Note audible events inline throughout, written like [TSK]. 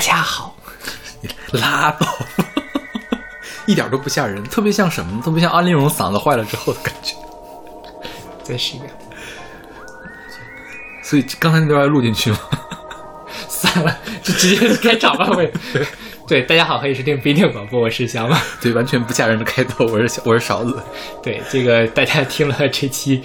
家好，[LAUGHS] 拉倒，[LAUGHS] 一点都不吓人，特别像什么呢？特别像安陵容嗓子坏了之后的感觉。再试一遍。所以刚才那段要录进去吗？[LAUGHS] 算了，就直接开场吧。喂对，大家好，欢迎收听不一定广播，我是小马。对，完全不吓人的开头，我是小我是勺子。对，这个大家听了这期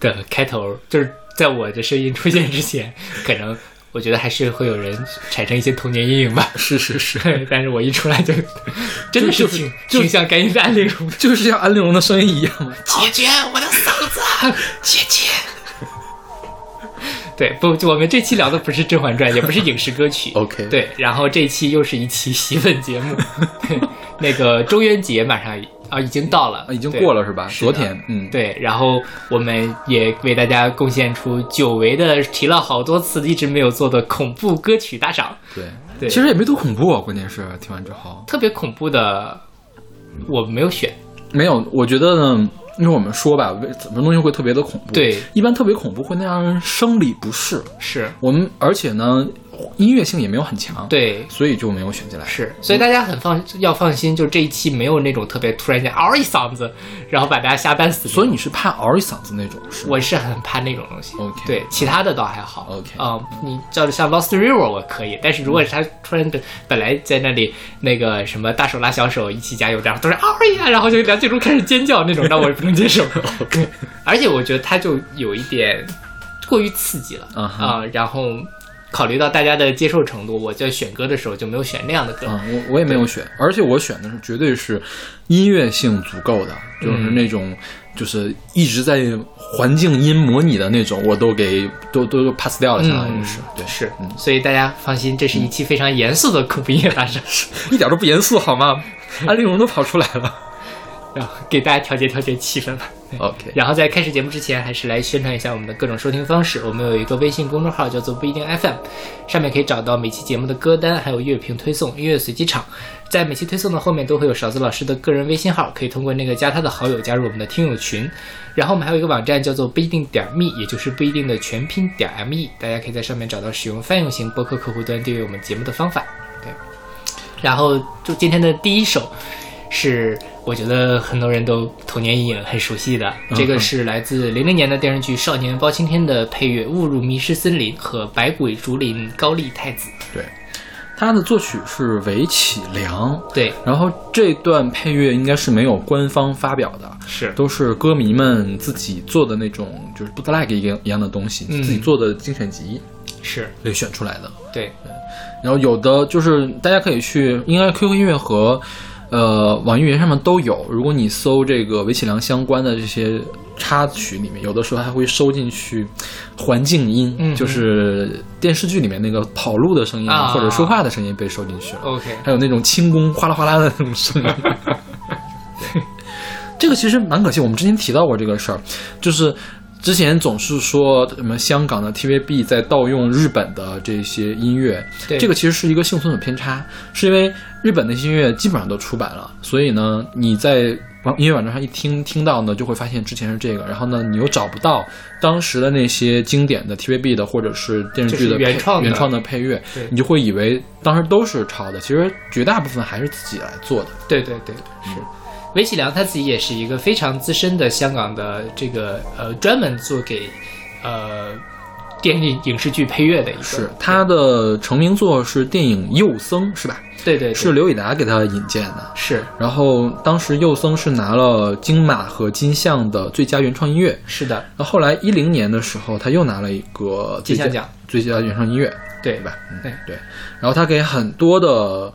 的开头，就是在我的声音出现之前，可能我觉得还是会有人产生一些童年阴影吧。是 [LAUGHS] 是是，[LAUGHS] 但是我一出来就 [LAUGHS] 真的是就是挺就挺像甘云的安陵容。就是像安陵容的声音一样嘛。解决我的嗓子，姐姐。对，不，就我们这期聊的不是《甄嬛传》，也不是影视歌曲。OK 对，然后这期又是一期洗粉节目。那个中元节马上啊已经到了，啊已经过了是吧？昨天，嗯，对，然后我们也为大家贡献出久违的提了好多次一直没有做的恐怖歌曲大赏。对对其实也没多恐怖啊，关键是听完之后特别恐怖的我没有选，没有，我觉得呢，因为我们说吧，为什么东西会特别的恐怖？对，一般特别恐怖会那让人生理不适。是我们而且呢，音乐性也没有很强，，对。所以就没有选进来。是，所以大家很放要放心，就这一期没有那种特别突然间嗷一嗓子，然后把大家吓半死。所以你是怕嗷一嗓子那种是？我是很怕那种东西。OK 对，其他的倒还好。OK 啊、你叫着像 Lost River 我可以，但是如果是他突然的本来在那里那个什么大手拉小手一起加油，然后突然嗷一下，然后就梁静茹开始尖叫那种，那我也不能接受。[LAUGHS] 对，[LAUGHS] 而且我觉得他就有一点过于刺激了啊、然后考虑到大家的接受程度，我在选歌的时候就没有选那样的歌。啊、我我也没有选，而且我选的是绝对是音乐性足够的，就是嗯那种就是一直在环境音模拟的那种，我都给都都都 pass 掉了，相当于是、对，嗯是嗯，所以大家放心，这是一期非常严肃的恐怖音乐大赏。[LAUGHS] 一点都不严肃好吗？安陵容都跑出来了。然后给大家调节调节气氛吧。OK，然后在开始节目之前，还是来宣传一下我们的各种收听方式。我们有一个微信公众号叫做不一定 FM，上面可以找到每期节目的歌单，还有乐评推送、音乐随机场。在每期推送的后面都会有勺子老师的个人微信号，可以通过那个加他的好友加入我们的听友群。然后我们还有一个网站叫做不一定点 me，也就是不一定的全拼点 me，大家可以在上面找到使用泛用型播客客户端订阅我们节目的方法。对，然后就今天的第一首是我觉得很多人都童年阴影很熟悉的，这个是来自零零年的电视剧《少年包青天》的配乐《误入迷失森林》和《百鬼竹林高丽太子》。对，他的作曲是韦启良，对，然后这段配乐应该是没有官方发表的，是。都是歌迷们自己做的那种，就是 bootleg 一样一样的东西，嗯。自己做的精选集是，被选出来的。对，然后有的就是大家可以去，应该 QQ 音乐和呃网易云上面都有。如果你搜这个韦启良相关的这些插曲里面，有的时候还会收进去环境音，嗯就是电视剧里面那个跑路的声音、啊或者说话的声音被收进去了。OK，还有那种轻功哗啦哗啦的那种声音。[LAUGHS] 对这个其实蛮可惜，我们之前提到过这个事儿，就是之前总是说什么香港的 TVB 在盗用日本的这些音乐，对这个其实是一个幸存者偏差，是因为日本那些音乐基本上都出版了，所以呢，你在网音乐网站上一听听到呢，就会发现之前是这个，然后呢，你又找不到当时的那些经典的 TVB 的或者是电视剧的原创的原创的配乐对，你就会以为当时都是抄的，其实绝大部分还是自己来做的。对对对，是。韦启良他自己也是一个非常资深的香港的这个呃专门做给呃电影影视剧配乐的一个，是他的成名作是电影《幼僧》，是吧？对对对是刘以达给他引荐的。是然后当时幼僧是拿了金马和金像的最佳原创音乐，是的，那后后来一零年的时候，他又拿了一个金像奖最佳原创音乐，对对吧？嗯对对。然后他给很多的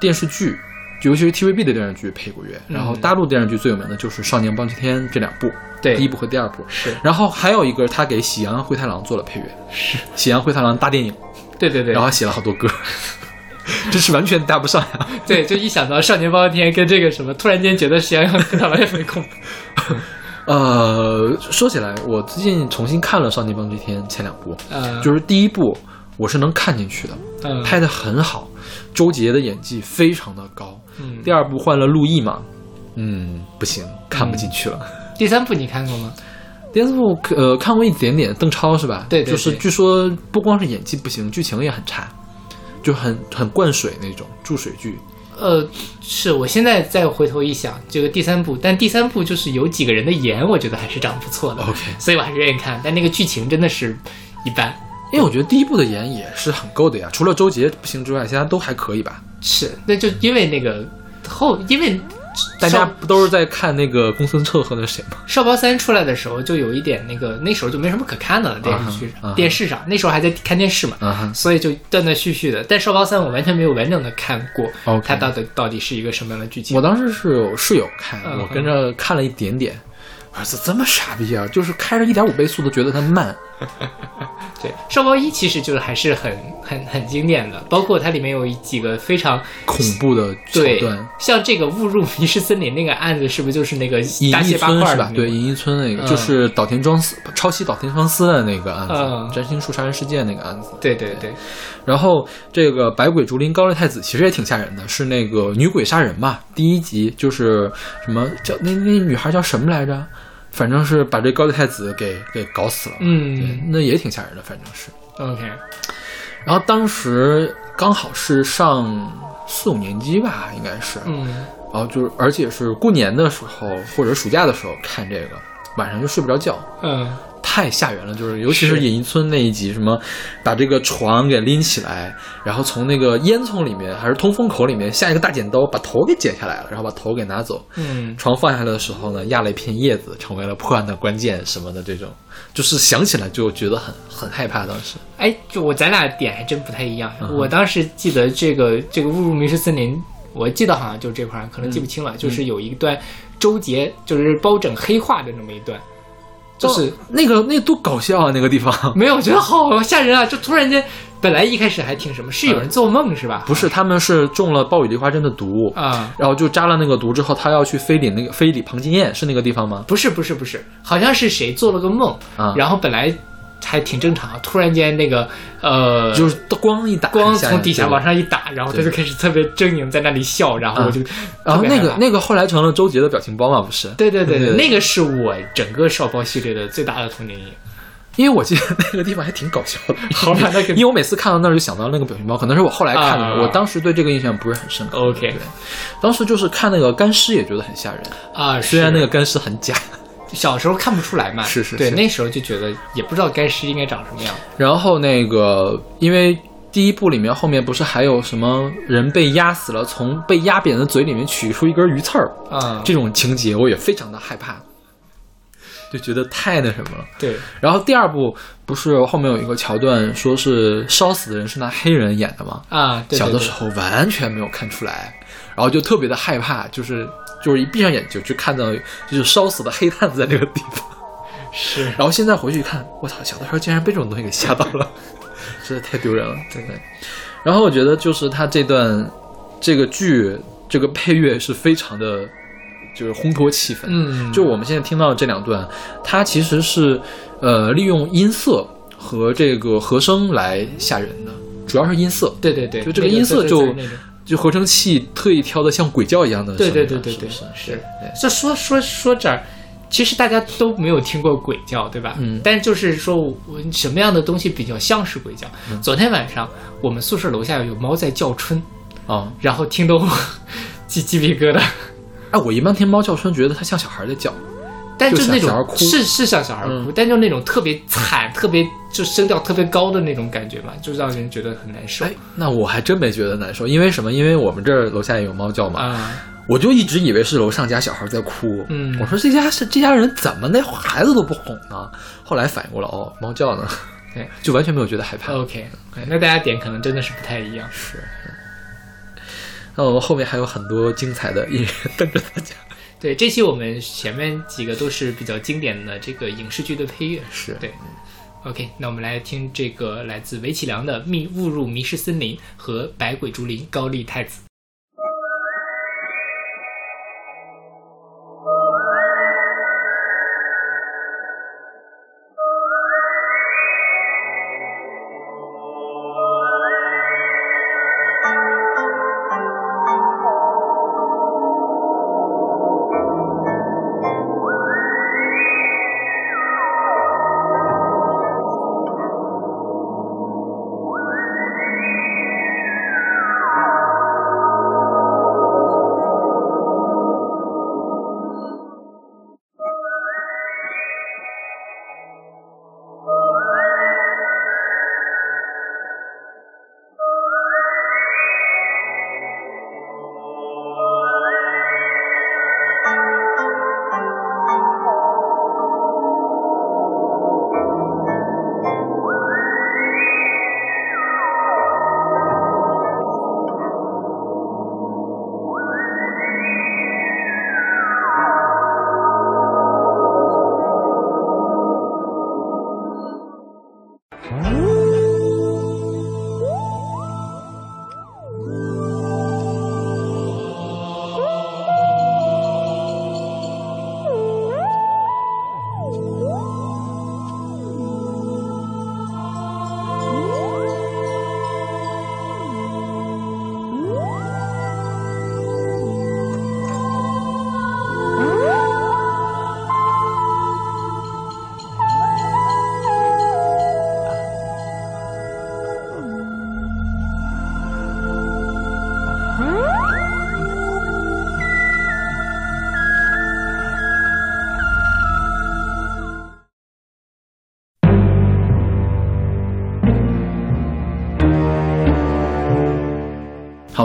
电视剧，尤其是 TVB 的电视剧配过乐。嗯。然后大陆电视剧最有名的就是《少年包青天》这两部，对。第一部和第二部。是。然后还有一个，他给《喜羊羊灰太狼》做了配乐，是，《喜羊灰太狼》大电影，对对对，然后还写了好多歌，[LAUGHS] 这是完全搭不上呀。对，就一想到少年包青天跟这个什么，突然间觉得喜羊羊灰太狼也没空。[LAUGHS] 呃，说起来，我最近重新看了《少年包青天》前两部，呃，就是第一部我是能看进去的，嗯拍的很好，周杰的演技非常的高。嗯第二部换了陆毅嘛，嗯，不行，看不进去了。第三部你看过吗？第三部呃看过一点点，邓超是吧？对对对就是据说不光是演技不行，剧情也很差，就很很灌水那种注水剧。呃，是我现在再回头一想，这个第三部，但第三部就是有几个人的颜，我觉得还是长得不错的 OK 所以我还是愿意看。但那个剧情真的是一般。因为我觉得第一部的颜也是很够的呀，除了周杰不行之外，其他都还可以吧。是，那就因为那个后，因为大家不都是在看那个公孙策和那谁吗？少包三出来的时候，就有一点那个，那时候就没什么可看的了，电视剧电视上，那时候还在看电视嘛，所以就断断续续的。但少包三我完全没有完整的看过它到底到底是一个什么样的剧情。我当时是有室友看，嗯我跟着看了一点点。儿子这么傻逼啊！就是开着一点五倍速都觉得它慢。[LAUGHS] 对，少包一其实就是还是很很很经典的，包括它里面有几个非常恐怖的桥对段，，像这个误入迷失森林那个案子，是不是就是那个银翼大卸八村是吧？对，银翼村那个、嗯就是岛田庄司抄袭岛田庄司的那个案子，嗯占星术杀人事件那个案子。对对对，然后这个百鬼竹林高丽太子其实也挺吓人的，是那个女鬼杀人嘛。第一集就是什么叫那那女孩叫什么来着？反正是把这高丽太子给给搞死了。对嗯，那也挺吓人的，反正是。，OK，然后当时刚好是上四五年级吧，应该是。嗯，然后就是，而且是过年的时候或者暑假的时候看这个，晚上就睡不着觉，嗯，太吓人了。就是尤其是是隐逸村那一集，什么把这个床给拎起来，然后从那个烟囱里面还是通风口里面下一个大剪刀，把头给剪下来了，然后把头给拿走。嗯，床放下来的时候呢，压了一片叶子，成为了破案的关键什么的这种，就是想起来就觉得很很害怕。当时，哎，就我咱俩点还真不太一样。嗯我当时记得这个这个误入迷失森林，我记得好像就这块儿，可能记不清了。嗯就是有一段周杰就是包拯黑化的那么一段，就是、那个那多搞笑啊，那个地方。[LAUGHS] 没有，我觉得好吓人啊！就突然间，本来一开始还挺什么，是有人做梦是吧？不是，他们是中了暴雨梨花针的毒，啊、然后就扎了那个毒之后，他要去非礼那个非礼庞金燕，是那个地方吗？不是不是不是，好像是谁做了个梦，啊然后本来还挺正常，突然间那个呃，就是光一打，光从底下往上一打，然后他就开始特别狰狞在那里笑，然后我就、然后那个个。那个后来成了周杰的表情包嘛，不是？对对对对对那个是我整个少包系列的最大的童年阴影。因为我记得那个地方还挺搞笑的。[LAUGHS] 好吧，那个因为我每次看到那儿就想到那个表情包，可能是我后来看的，啊我当时对这个印象不是很深刻。OK 对，当时就是看那个干尸也觉得很吓人，啊，虽然那个个干尸很假。小时候看不出来嘛，对，是是对那时候就觉得也不知道该尸应该长什么样。然后那个因为。第一部里面后面不是还有什么人被压死了，从被压扁的嘴里面取出一根鱼刺儿，啊，这种情节我也非常的害怕，就觉得太那什么了。对，然后第二部不是后面有一个桥段，说是烧死的人是那黑人演的吗？啊，对对对小的时候完全没有看出来，然后就特别的害怕，就是就是一闭上眼睛就看到就是烧死的黑炭子在那个地方，[LAUGHS] 是。然后现在回去一看，我操，小的时候竟然被这种东西给吓到了，真的太丢人了，真的。然后我觉得就是他这段这个剧这个配乐是非常的，就是烘托气氛，嗯，就我们现在听到的这两段，它其实是呃利用音色和这个和声来吓人的，主要是音色，对对对，就这个音色就就合成器特意挑的像鬼叫一样的声对对对对对是不是是对就说说说这儿，其实大家都没有听过鬼叫，对吧？嗯但是就是说我什么样的东西比较像是鬼叫？嗯昨天晚上我们宿舍楼下有猫在叫春，啊。[LAUGHS] 然后听得我 [LAUGHS] 鸡鸡皮疙瘩。哎，我一般听猫叫春，觉得它像小孩在叫，但就那种是是像小孩哭，嗯但就那种特别惨、特别就声调特别高的那种感觉嘛，就让人觉得很难受哎，那我还真没觉得难受，因为什么？因为我们这儿楼下也有猫叫嘛，啊。我就一直以为是楼上家小孩在哭。嗯我说这家是这家人怎么那孩子都不哄呢？后来反应过来，哦，猫叫呢，对，就完全没有觉得害怕。OK，那大家点可能真的是不太一样。是。那我们后面还有很多精彩的音乐 [LAUGHS] 等着大家。对，这期我们前面几个都是比较经典的这个影视剧的配乐。是对。OK，那我们来听这个来自韦启良的《密误入迷失森林》和《百鬼竹林高丽太子》。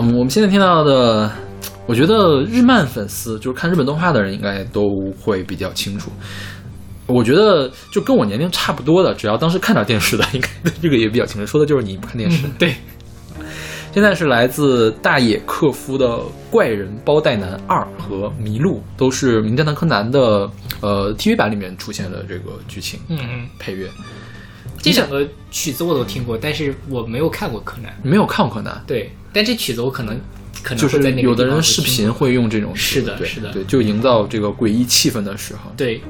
我们现在听到的，我觉得日漫粉丝就是看日本动画的人应该都会比较清楚。我觉得就跟我年龄差不多的，只要当时看点电视的，应该对这个也比较清楚。说的就是你不看电视。嗯，对，现在是来自大野克夫的《怪人包袋男二》和《麋鹿》，都是《名侦探柯南》的呃 TV 版里面出现的这个剧情嗯嗯，配乐。这两个曲子我都听过，但是我没有看过柯南。没有看过柯南，对，但这曲子我可能可能就是在有的人视频会用这种是的对是的对，就营造这个诡异气氛的时候。对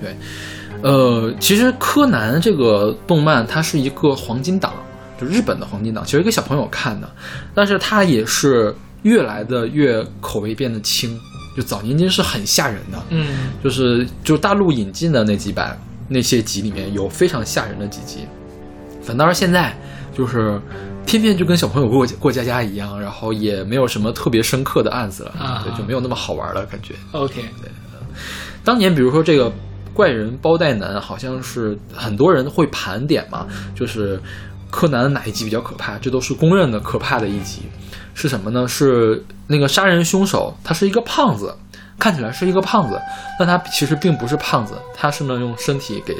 对，呃，其实柯南这个动漫它是一个黄金档，就日本的黄金档，其实给小朋友看的，但是它也是越来的越口味变得轻，就早年间是很吓人的，嗯就是就大陆引进的那几版那些集里面有非常吓人的几集，反倒是现在就是天天就跟小朋友过过家家一样，然后也没有什么特别深刻的案子了，啊对，就没有那么好玩了感觉。，OK，对当年比如说这个怪人包袋男，好像是很多人会盘点嘛，就是柯南哪一集比较可怕，这都是公认的可怕的一集。是什么呢？是那个杀人凶手，他是一个胖子，看起来是一个胖子，但他其实并不是胖子，他是呢用身体给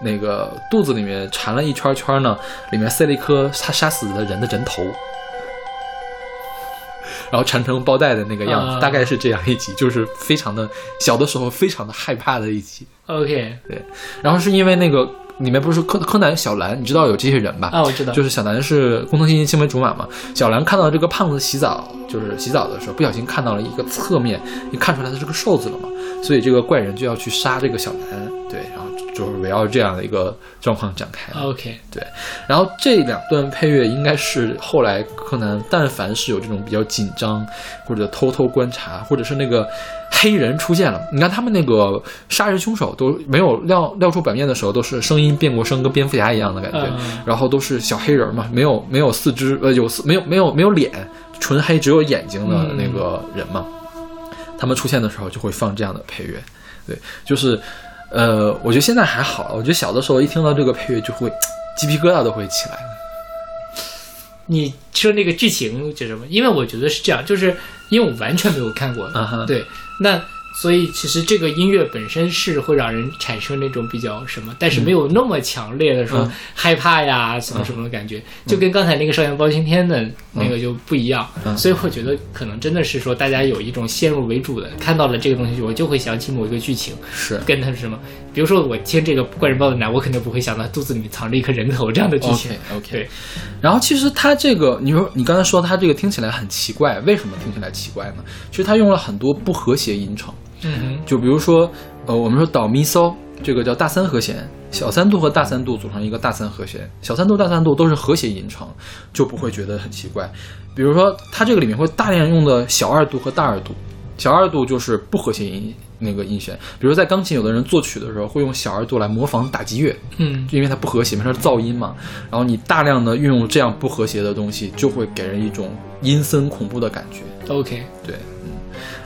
那个肚子里面缠了一圈圈呢，里面塞了一颗他杀死的人的人头。[LAUGHS] 然后缠成包带的那个样子，啊大概是这样一集，就是非常的小的时候非常的害怕的一集。OK，对然后是因为那个里面不是柯柯南、小兰，你知道有这些人吧？啊，我知道，就是小兰是工藤新一青梅竹马嘛，小兰看到这个胖子洗澡，就是洗澡的时候不小心看到了一个侧面，你看出来他是个瘦子了嘛，所以这个怪人就要去杀这个小兰，对，然后就是围绕这样的一个状况展开。OK，对然后这两段配乐应该是后来柯南，但凡是有这种比较紧张或者偷偷观察，或者是那个黑人出现了，你看他们那个杀人凶手都没有亮亮出版面的时候，都是声音变过声，跟蝙蝠侠一样的感觉，嗯。然后都是小黑人嘛，没有没有四肢，呃，有四没有没有没有脸，纯黑，只有眼睛的那个人嘛。他们出现的时候就会放这样的配乐，对，就是，呃，我觉得现在还好，我觉得小的时候一听到这个配乐就会 [TSK] 鸡皮疙瘩都会起来。你说那个剧情就什么？因为我觉得是这样，就是因为我完全没有看过，对，那所以其实这个音乐本身是会让人产生那种比较什么，但是没有那么强烈的说嗯。害怕呀、什么什么的感觉，就跟刚才那个《少年包青天》的那个就不一样。嗯。所以我觉得可能真的是说大家有一种先入为主的，看到了这个东西，我就会想起某一个剧情，是。跟它是什么。比如说我听这个怪人包的奶，我肯定不会想到肚子里面藏着一颗人头这样的剧情。OK OK，对，然后其实它这个，你说你刚才说它这个听起来很奇怪，为什么听起来奇怪呢？其实它用了很多不和谐音程，嗯就比如说，呃，我们说导咪嗦这个叫大三和弦，小三度和大三度组成一个大三和弦，小三度、大三度都是和谐音程，就不会觉得很奇怪。比如说，它这个里面会大量用的小二度和大二度，小二度就是不和谐音那个音弦，比如在钢琴，有的人作曲的时候会用小二度来模仿打击乐，嗯因为它不和谐嘛，它是噪音嘛。然后你大量的运用这样不和谐的东西，就会给人一种阴森恐怖的感觉。，OK，对，嗯，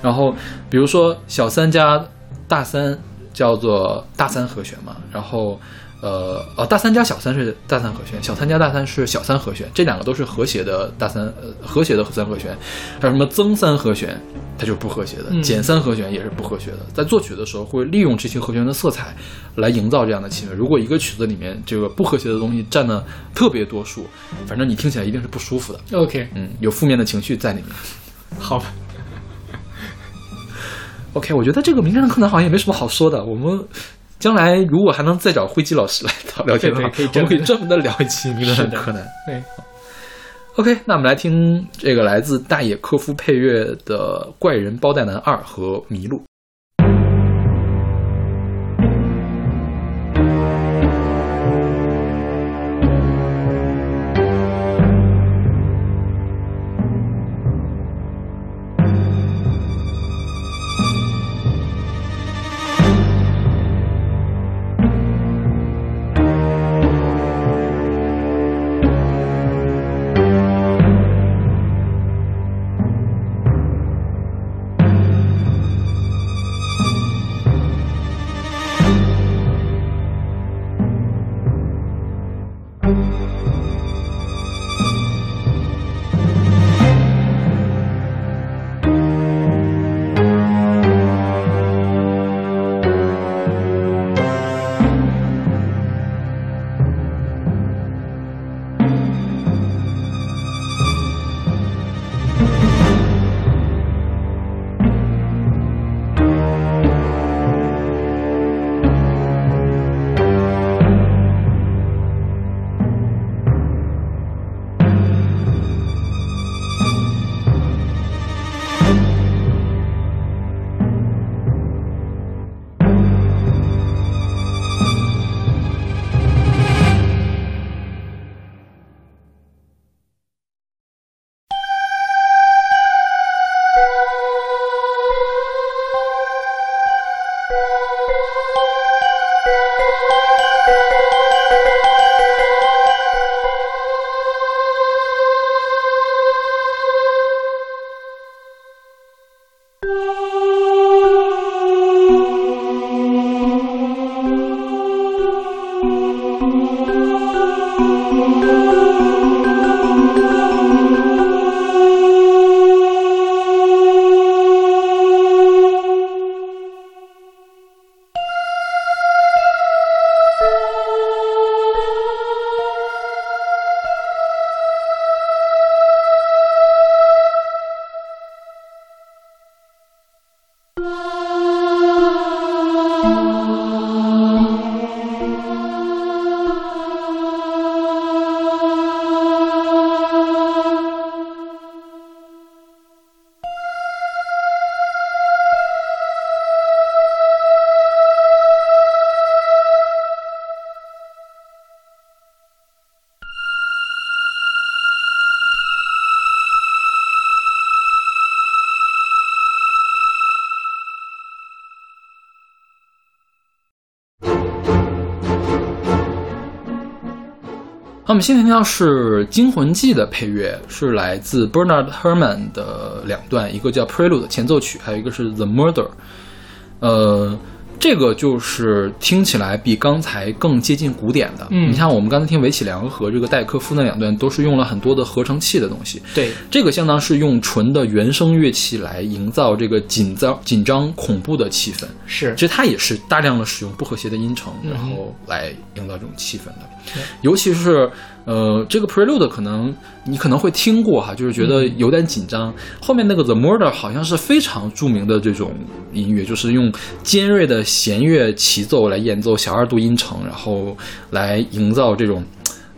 然后比如说小三加大三叫做大三和弦嘛，然后呃呃大三加小三是大三和弦，小三加大三是小三和弦，这两个都是和谐的大三呃和谐的三和弦，还有什么增三和弦，它就是不和谐的，嗯减三和弦也是不和谐的。在作曲的时候会利用这些和弦的色彩来营造这样的气氛。如果一个曲子里面这个不和谐的东西占了特别多数，反正你听起来一定是不舒服的，OK，嗯，有负面的情绪在里面。好吧，OK，我觉得这个《名侦探柯南》好像也没什么好说的。我们将来如果还能再找灰机老师来聊聊天的话，我们可以专门的聊一期《名侦探柯南》。对。OK，那我们来听这个来自大野科夫配乐的《怪人包袋男二》和《迷路》。么现在听到是《惊魂记》的配乐，是来自 Bernard Herrmann 的两段，一个叫 Prelude 前奏曲，还有一个是 The Murder。呃，这个就是听起来比刚才更接近古典的。嗯你像我们刚才听韦启良和这个戴科夫那两段，都是用了很多的合成器的东西。对，这个相当是用纯的原声乐器来营造这个紧张、紧张、恐怖的气氛。是其实它也是大量的使用不和谐的音程，嗯然后来营造这种气氛的。对尤其是呃，这个 Prelude 可能你可能会听过哈，就是觉得嗯有点紧张。后面那个 The Murder 好像是非常著名的这种音乐，就是用尖锐的弦乐齐奏来演奏小二度音程，然后来营造这种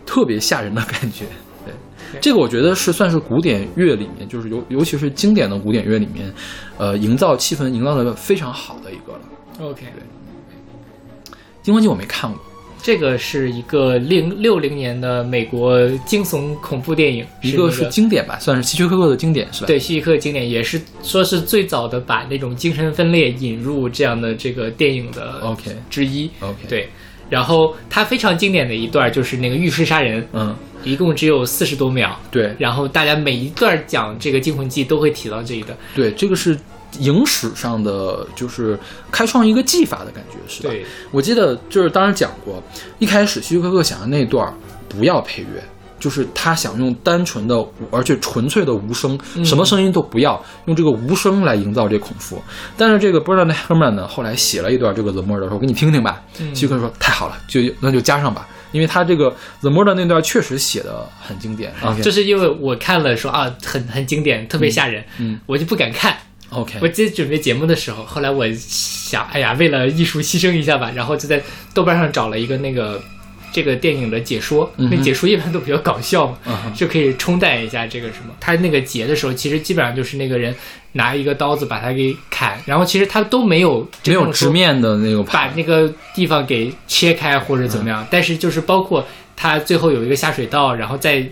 特别吓人的感觉。[LAUGHS] 对，这个我觉得是算是古典乐里面，就是尤尤其是经典的古典乐里面，呃，营造气氛营造的非常好的一个了。OK。《惊魂记》我没看过，这个是一个零六零年的美国惊悚恐怖电影，一个是经典吧，算是希区柯克的经典是吧？，对希区柯克经典，也是说是最早的把那种精神分裂引入这样的这个电影的 OK 之一。OK，，对，然后它非常经典的一段就是那个浴室杀人，嗯，一共只有四十多秒，对然后大家每一段讲这个惊魂记都会提到这一段。对，这个是影史上的就是开创一个技法的感觉是吧？对，我记得就是当时讲过，一开始希区柯克想的那段儿不要配乐。就是他想用单纯的，而且纯粹的无声，嗯什么声音都不要，用这个无声来营造这恐怖。但是这个 Bernard Herrmann 呢，后来写了一段这个 The Murder，说我给你听听吧。嗯希区柯克说太好了，就那就加上吧，因为他这个 The Murder 那段确实写的很经典。OK，就是因为我看了说啊，很很经典，特别吓人，嗯我就不敢看。OK，我记得准备节目的时候，后来我想，哎呀，为了艺术牺牲一下吧，然后就在豆瓣上找了一个那个这个电影的解说，那解说一般都比较搞笑嘛，嗯就可以冲淡一下这个什么。他那个结的时候，其实基本上就是那个人拿一个刀子把他给砍，然后其实他都没有没有直面的那个把那个地方给切开或者怎么嗯。样，但是就是包括他最后有一个下水道，然后再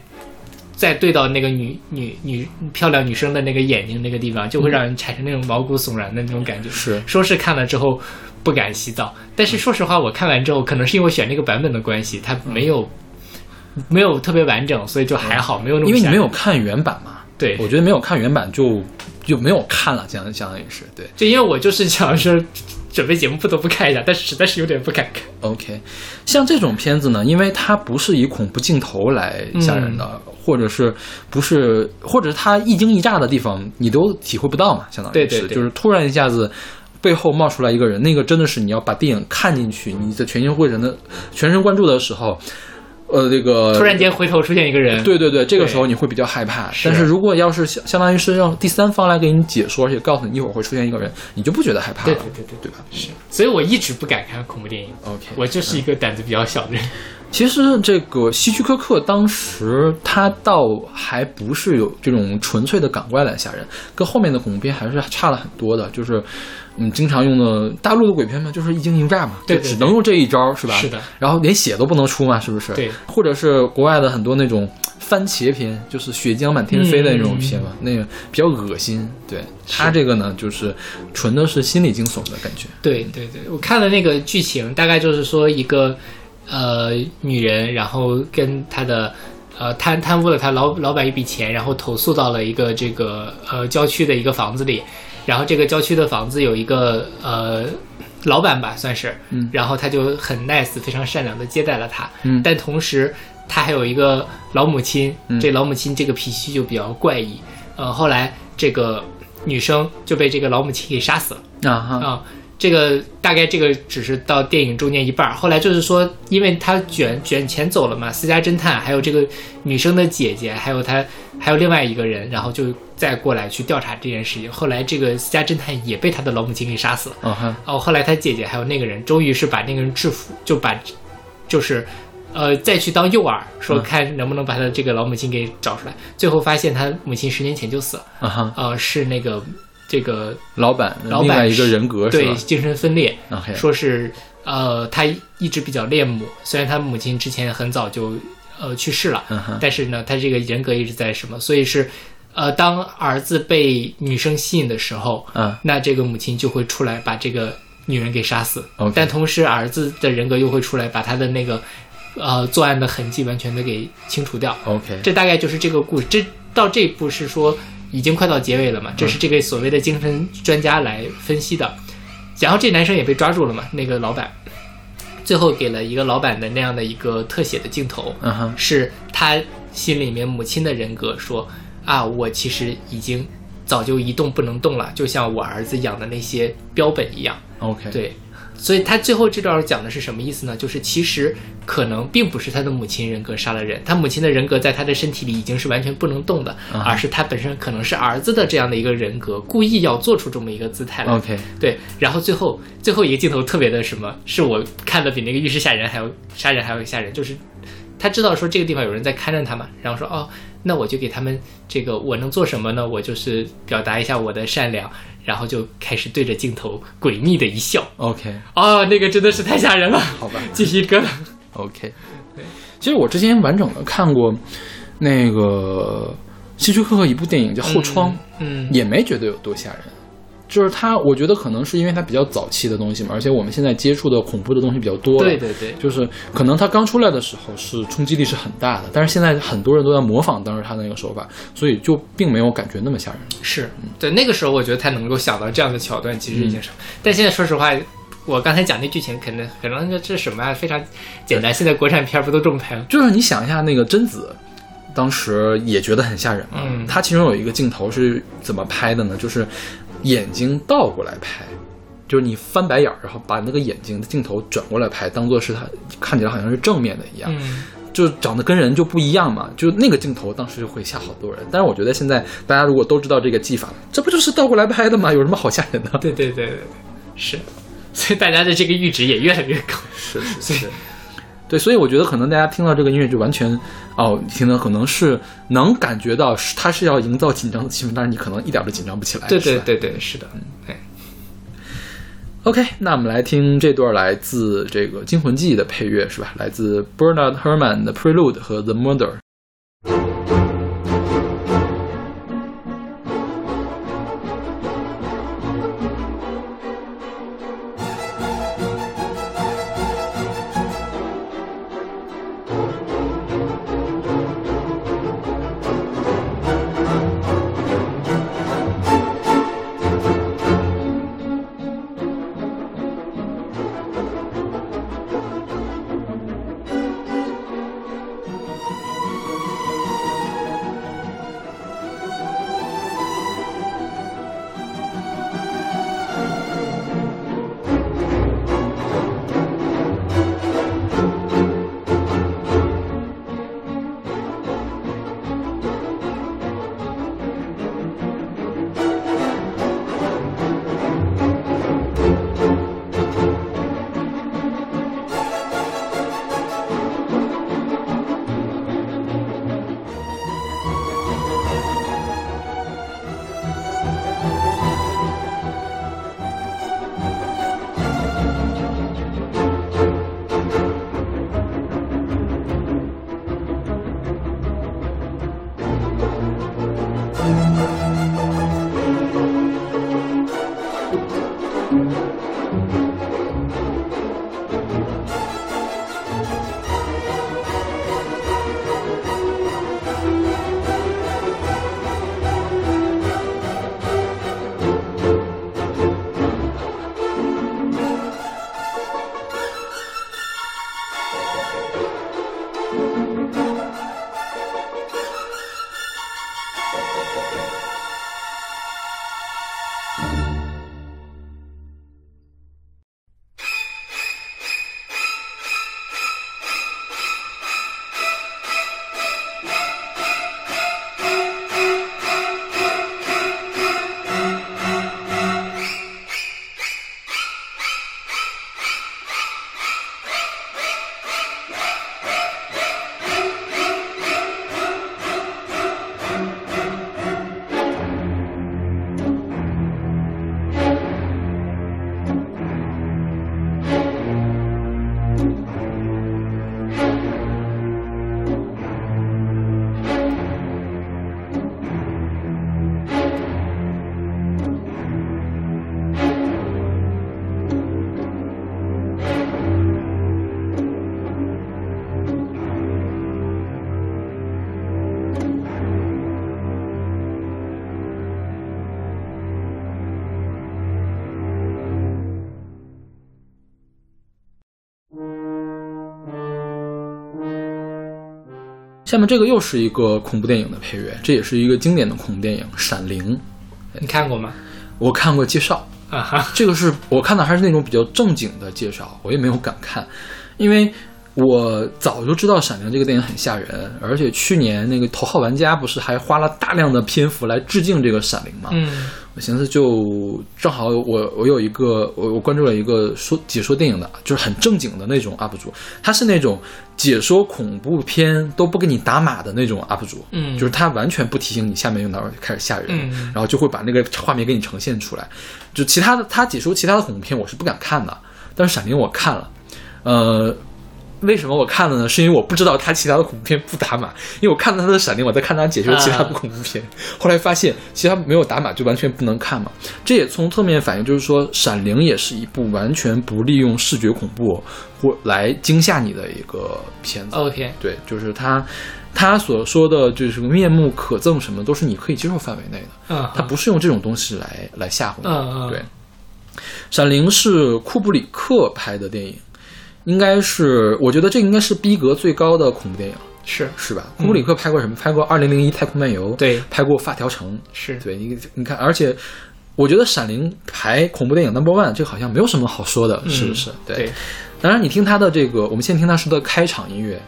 再对到那个女女女漂亮女生的那个眼睛那个地方，就会让人产生那种毛骨悚然的那种感觉。是说是看了之后不敢洗澡，但是说实话，我看完之后，可能是因为我选那个版本的关系，它没有。没有特别完整，所以就还好，没有那么因为你没有看原版嘛。对，我觉得没有看原版就就没有看了，这样相当于是对。就因为我就是想说准备节目不得不看一下，但是实在是有点不敢看。OK，像这种片子呢，因为它不是以恐怖镜头来吓人的，嗯或者是不是，或者是它一惊一乍的地方，你都体会不到嘛，相当于是，对对对就是突然一下子。背后冒出来一个人，那个真的是你要把电影看进去，你在全心会神的全神贯注的时候，呃，这个突然间回头出现一个人，对对对，这个时候你会比较害怕。但是如果要是相相当于是让第三方来给你解说，而且告诉你一会儿会出现一个人，你就不觉得害怕了，对对对对对吧是，所以我一直不敢看恐怖电影。？OK，我就是一个胆子比较小的人。[LAUGHS] 其实这个希区柯克当时他倒还不是有这种纯粹的港怪来吓人，跟后面的恐怖片还是差了很多的。就是嗯，经常用的大陆的鬼片嘛，就是一惊一乍嘛，对只能用这一招，是吧？是的。然后连血都不能出嘛，是不是？对。或者是国外的很多那种番茄片，就是血浆满天飞的那种片嘛，那个比较恶心。对他这个呢，就是纯的是心理惊悚的感觉。对对对，我看了那个剧情，大概就是说一个呃女人，然后跟她的呃贪贪污了她老老板一笔钱，然后投诉到了一个这个呃郊区的一个房子里，然后这个郊区的房子有一个呃老板吧，算是，嗯。然后他就很 nice，非常善良的接待了他，嗯。但同时他还有一个老母亲，嗯。这老母亲这个脾气就比较怪异，呃，后来这个女生就被这个老母亲给杀死了。啊哈，啊，这个大概这个只是到电影中间一半儿，后来就是说，因为他卷卷钱走了嘛，私家侦探还有这个女生的姐姐，还有他还有另外一个人，然后就再过来去调查这件事情。后来这个私家侦探也被他的老母亲给杀死了。哦，后来他姐姐还有那个人，终于是把那个人制服，就把就是。呃，再去当诱饵，说嗯看能不能把他的这个老母亲给找出来。最后发现他母亲十年前就死了，啊哈，呃，是那个这个老板老板一个人格对精神分裂说是呃，他一直比较恋母，虽然他母亲之前很早就呃去世了，但是呢，他这个人格一直在什么，所以是呃，当儿子被女生吸引的时候，啊那这个母亲就会出来把这个女人给杀死。但同时儿子的人格又会出来把他的那个呃作案的痕迹完全的给清除掉。OK，这大概就是这个故事。这到这一步是说已经快到结尾了嘛？这是这个所谓的精神专家来分析的。然后这男生也被抓住了嘛？那个老板最后给了一个老板的那样的一个特写的镜头，嗯哼是他心里面母亲的人格说啊，我其实已经早就一动不能动了，就像我儿子养的那些标本一样。，OK，，对，所以他最后这段讲的是什么意思呢？就是其实可能并不是他的母亲人格杀了人，他母亲的人格在他的身体里已经是完全不能动的，啊而是他本身可能是儿子的这样的一个人格，故意要做出这么一个姿态来。OK，对，然后最后最后一个镜头特别的什么，是我看的比那个浴室吓人还要杀人还要吓人，就是他知道说这个地方有人在看着他嘛，然后说哦，那我就给他们这个我能做什么呢？我就是表达一下我的善良，然后就开始对着镜头诡秘的一笑。OK，哦，那个真的是太吓人了，好吧鸡皮疙瘩。OK，其实我之前完整的看过那个希区柯克一部电影叫《后窗》，嗯，也没觉得有多吓人。就是它，我觉得可能是因为它比较早期的东西嘛，而且我们现在接触的恐怖的东西比较多了。对对对，就是可能它刚出来的时候是冲击力是很大的，但是现在很多人都在模仿当时他那个手法，所以就并没有感觉那么吓人。是对那个时候，我觉得他能够想到这样的桥段，其实已经是。但现在说实话，我刚才讲那剧情，可能可能这是什么啊？非常简单。现在国产片不都这么拍吗？就是你想一下，那个贞子，当时也觉得很吓人嘛。嗯它其中有一个镜头是怎么拍的呢？就是眼睛倒过来拍，就是你翻白眼儿，然后把那个眼睛的镜头转过来拍，当做是它看起来好像是正面的一样，嗯，就长得跟人就不一样嘛。就那个镜头当时就会吓好多人。但是我觉得现在大家如果都知道这个技法，这不就是倒过来拍的吗？有什么好吓人的？对对对对对，是。所以大家的这个阈值也越来越高。是是是。对，所以我觉得可能大家听到这个音乐就完全哦，听的可能是能感觉到是它是要营造紧张的气氛，但是你可能一点都紧张不起来。对对对对，是的，对。OK，那我们来听这段来自这个《惊魂记》的配乐是吧？来自 Bernard Herrmann 的 Prelude 和 The Murder。下面这个又是一个恐怖电影的配乐，这也是一个经典的恐怖电影《闪灵》，你看过吗？我看过介绍，啊哈，这个是我看的还是那种比较正经的介绍，我也没有敢看，因为我早就知道《闪灵》这个电影很吓人，而且去年那个头号玩家不是还花了大量的篇幅来致敬这个《闪灵》吗？嗯我寻思就正好我我有一个我我关注了一个说解说电影的，就是很正经的那种 UP 主，他是那种解说恐怖片都不给你打码的那种 UP 主，嗯就是他完全不提醒你下面有哪儿开始吓人，嗯然后就会把那个画面给你呈现出来。就其他的他解说其他的恐怖片我是不敢看的，但是《闪灵》我看了，呃。为什么我看了呢？是因为我不知道他其他的恐怖片不打码，因为我看了他的《闪灵》，我在看他解说其他的恐怖片，后来发现其他没有打码就完全不能看嘛。[LAUGHS] 这也从侧面反映，就是说《闪灵》也是一部完全不利用视觉恐怖或来惊吓你的一个片子。，OK，对，就是他他所说的就是面目可憎什么，都是你可以接受范围内的。嗯，他不是用这种东西来来吓唬你。嗯嗯对，《闪灵》是库布里克拍的电影，应该是我觉得这应该是逼格最高的恐怖电影，是是吧？库布里克拍过什么？拍过《二零零一太空漫游》，对拍过《发条城》，是，对你你看，而且我觉得《闪灵》排恐怖电影 number one，这好像没有什么好说的，是不是？嗯对，当然，你听他的这个，我们先听他说的开场音乐，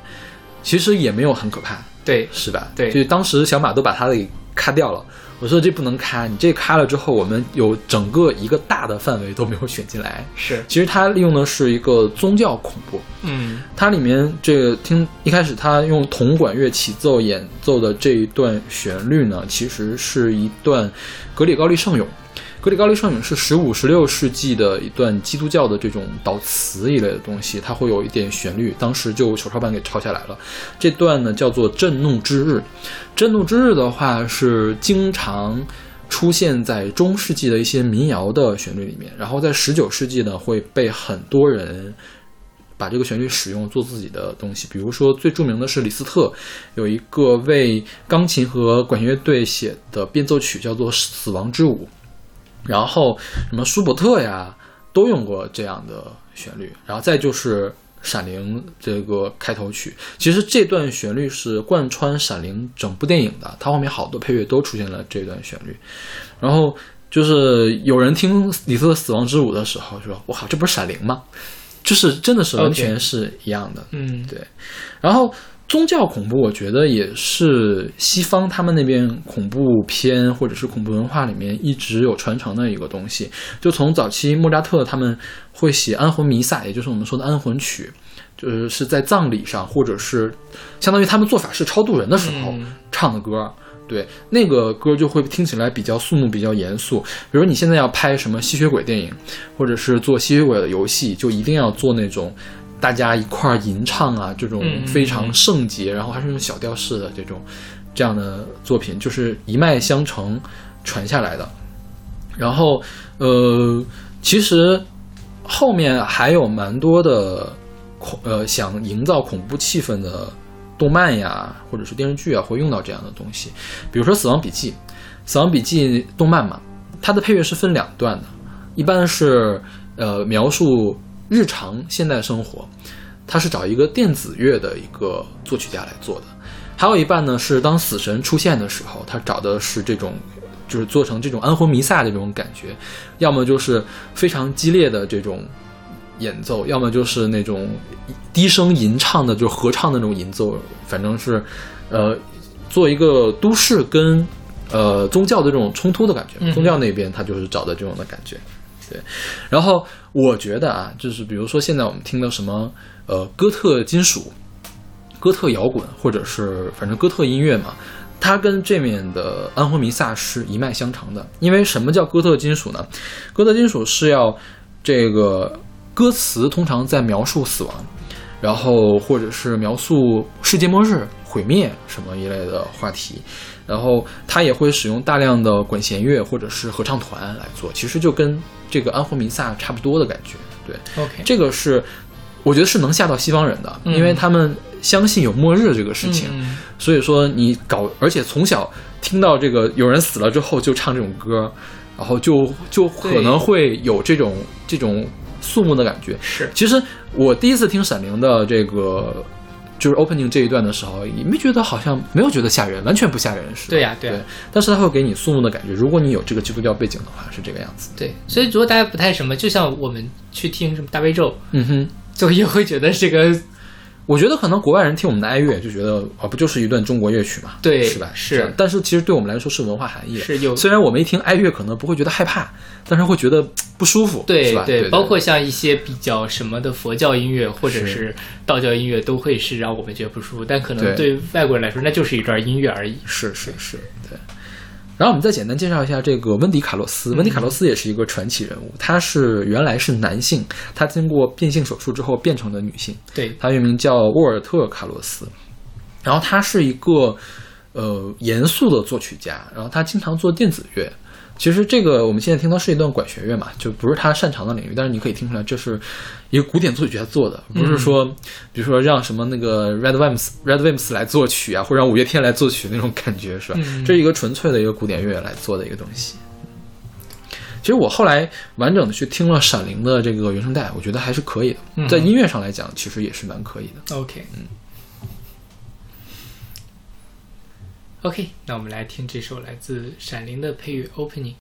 其实也没有很可怕，对，是吧？对就是当时小马都把他的给咔掉了。我说这不能咔，你这咔了之后，我们有整个一个大的范围都没有选进来。是，其实它利用的是一个宗教恐怖，嗯它里面这个听一开始他用铜管乐起奏演奏的这一段旋律呢，其实是一段格里高利圣咏。格里高利圣咏是十五、十六世纪的一段基督教的这种祷词一类的东西，它会有一点旋律，当时就手抄版给抄下来了。这段呢叫做《震怒之日》，震怒之日的话是经常出现在中世纪的一些民谣的旋律里面，然后在十九世纪呢会被很多人把这个旋律使用做自己的东西。比如说最著名的是李斯特有一个为钢琴和管弦乐队写的变奏曲，叫做《死亡之舞》，然后什么舒伯特呀都用过这样的旋律，然后再就是。《闪灵》这个开头曲，其实这段旋律是贯穿《闪灵》整部电影的，它后面好多配乐都出现了这段旋律。然后就是有人听李斯特《死亡之舞》的时候说：“我靠，这不是《闪灵》吗？”就是真的是完全是一样的。嗯对，然后宗教恐怖，我觉得也是西方他们那边恐怖片或者是恐怖文化里面一直有传承的一个东西。就从早期莫扎特他们会写安魂弥撒，也就是我们说的安魂曲，就是是在葬礼上或者是相当于他们做法事超度人的时候嗯唱的歌。对，那个歌就会听起来比较肃穆、比较严肃。比如你现在要拍什么吸血鬼电影，或者是做吸血鬼的游戏，就一定要做那种大家一块儿吟唱啊，这种嗯非常圣洁，然后还是那种小调式的这种这样的作品，就是一脉相承传下来的。然后，呃，其实后面还有蛮多的恐呃想营造恐怖气氛的动漫呀，或者是电视剧啊，会用到这样的东西。比如说《死亡笔记》，《死亡笔记》动漫嘛，它的配乐是分两段的，一般是呃描述日常现代生活，它是找一个电子乐的一个作曲家来做的。还有一半呢是当死神出现的时候，他找的是这种，就是做成这种安魂弥撒的这种感觉，要么就是非常激烈的这种演奏，要么就是那种低声吟唱的，就是合唱的那种吟奏，反正是，呃，做一个都市跟呃宗教的这种冲突的感觉。嗯宗教那边他就是找的这种的感觉，对。然后我觉得啊，就是比如说现在我们听的什么呃哥特金属、哥特摇滚，或者是反正哥特音乐嘛，它跟这面的安魂弥撒是一脉相承的。因为什么叫哥特金属呢？哥特金属是要这个歌词通常在描述死亡，然后或者是描述世界末日、毁灭什么一类的话题，然后他也会使用大量的管弦乐或者是合唱团来做，其实就跟这个安魂弥撒差不多的感觉。对，，OK，这个是我觉得是能吓到西方人的，嗯因为他们相信有末日这个事情，嗯所以说你搞，而且从小听到这个有人死了之后就唱这种歌，然后就就可能会有这种这种肃穆的感觉。是，其实我第一次听《闪灵》的这个就是 opening 这一段的时候，也没觉得好像没有觉得吓人，完全不吓人，是吧？对呀对呀但是它会给你肃穆的感觉。如果你有这个基督教背景的话，是这个样子。对，所以如果大家不太什么，就像我们去听什么大悲咒，嗯哼，就也会觉得这个我觉得可能国外人听我们的哀乐就觉得啊，不就是一段中国乐曲嘛，对是吧？是但是其实对我们来说是文化含义。是有虽然我们一听哀乐可能不会觉得害怕，但是会觉得不舒服，对？对，包括像一些比较什么的佛教音乐或者是是道教音乐，都会是让我们觉得不舒服。但可能对对外国人来说，那就是一段音乐而已。是是是，对。然后我们再简单介绍一下这个温迪卡洛斯。温迪卡洛斯也是一个传奇人物，他是原来是男性，他经过变性手术之后变成了女性。对，他原名叫沃尔特·卡洛斯，然后他是一个呃严肃的作曲家，然后他经常做电子乐。其实这个我们现在听到是一段管弦乐嘛，就不是他擅长的领域，但是你可以听出来这是一个古典作曲家做的，不是说比如说让什么那个 Red Wimps Red Wimps 来作曲啊，或者让五月天来作曲那种感觉是吧？嗯这是一个纯粹的一个古典乐来做的一个东西。其实我后来完整的去听了《闪灵》的这个原声带，我觉得还是可以的，嗯在音乐上来讲，其实也是蛮可以的。OK，嗯，OK，那我们来听这首来自《闪灵》的配乐 Opening。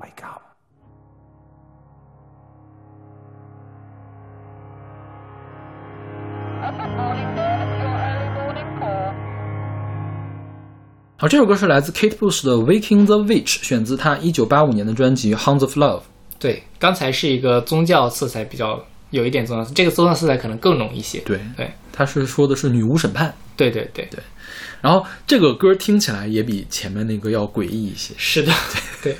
mygod 好这首歌是来自 kate bush 的 wakingthewitch 选自她一九八五年的专辑 hounds of love 对刚才是一个宗教色彩比较有一点宗教色彩这个宗教色彩可能更浓一些。对对。她是说的是女巫审判。对对对。对。然后这个歌听起来也比前面那个要诡异一些，是的，[LAUGHS] 对，对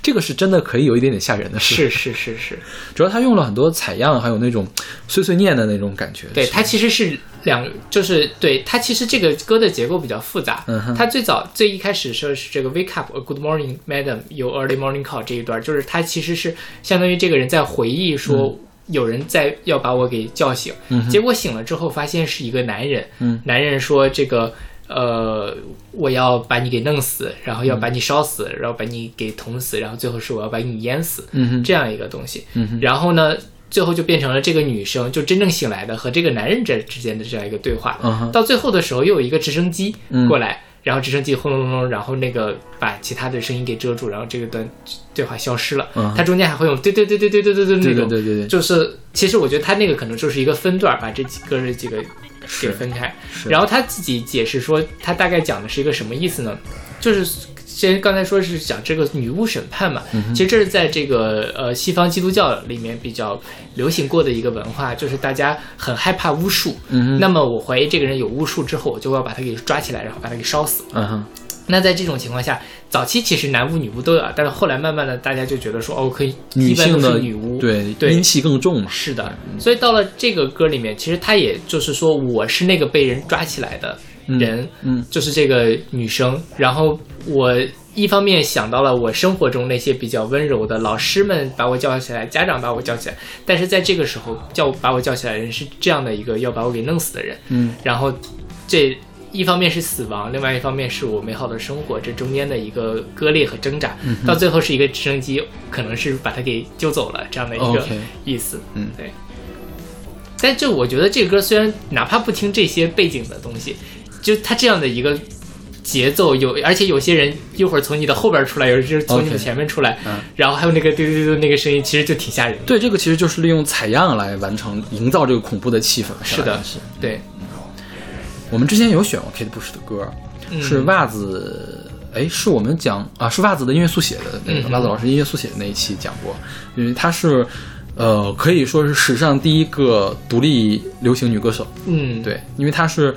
这个是真的可以有一点点吓人的，是是是是，主要他用了很多采样，还有那种碎碎念的那种感觉。对，是它其实是两，就是对它其实这个歌的结构比较复杂。嗯哼。它最早最一开始说是这个 Wake up, a good morning, madam, your early morning call 这一段，就是它其实是相当于这个人在回忆说。有人在要把我给叫醒，嗯结果醒了之后发现是一个男人，嗯。男人说这个呃我要把你给弄死，然后要把你烧死，然后把你给捅死，然后最后是我要把你淹死，这样一个东西。然后呢，最后就变成了这个女生就真正醒来的和这个男人这之间的这样一个对话。到最后的时候，又有一个直升机嗯过来，然后直升机轰隆隆隆，然后那个把其他的声音给遮住，然后这个段对话消失了。嗯它中间还会用对对对对对对对对那对种，对对对对就是其实我觉得它那个可能就是一个分段，把这几个这几个给分开。然后他自己解释说，他大概讲的是一个什么意思呢？就是先刚才说是讲这个女巫审判嘛，嗯其实这是在这个呃西方基督教里面比较流行过的一个文化，就是大家很害怕巫术。嗯那么我怀疑这个人有巫术之后，我就要把他给抓起来，然后把他给烧死。嗯哼那在这种情况下，早期其实男巫女巫都有，但是后来慢慢的大家就觉得说，哦，可以女性的女巫，对对阴气更重嘛。是的，所以到了这个歌里面，其实他也就是说，我是那个被人抓起来的人，嗯就是这个女生。然后我一方面想到了我生活中那些比较温柔的老师们把我叫起来，家长把我叫起来，但是在这个时候叫把我叫起来的人是这样的一个要把我给弄死的人，嗯然后这。一方面是死亡，另外一方面是我美好的生活，这中间的一个割裂和挣扎，嗯到最后是一个直升机，可能是把他给救走了这样的一个意思。嗯对。但就我觉得这个歌虽然哪怕不听这些背景的东西，就它这样的一个节奏有，而且有些人一会儿从你的后边出来，有人就从你的前面出来嗯然后还有那个嘟嘟嘟嘟那个声音，其实就挺吓人的。对，这个其实就是利用采样来完成营造这个恐怖的气氛。是的是。对，我们之前有选过 Kate Bush 的歌，嗯。是袜子，哎，是我们讲啊，是袜子的音乐速写的那个、嗯。袜子老师音乐速写的那一期讲过，因为她是，呃，可以说是史上第一个独立流行女歌手，嗯，对，因为她是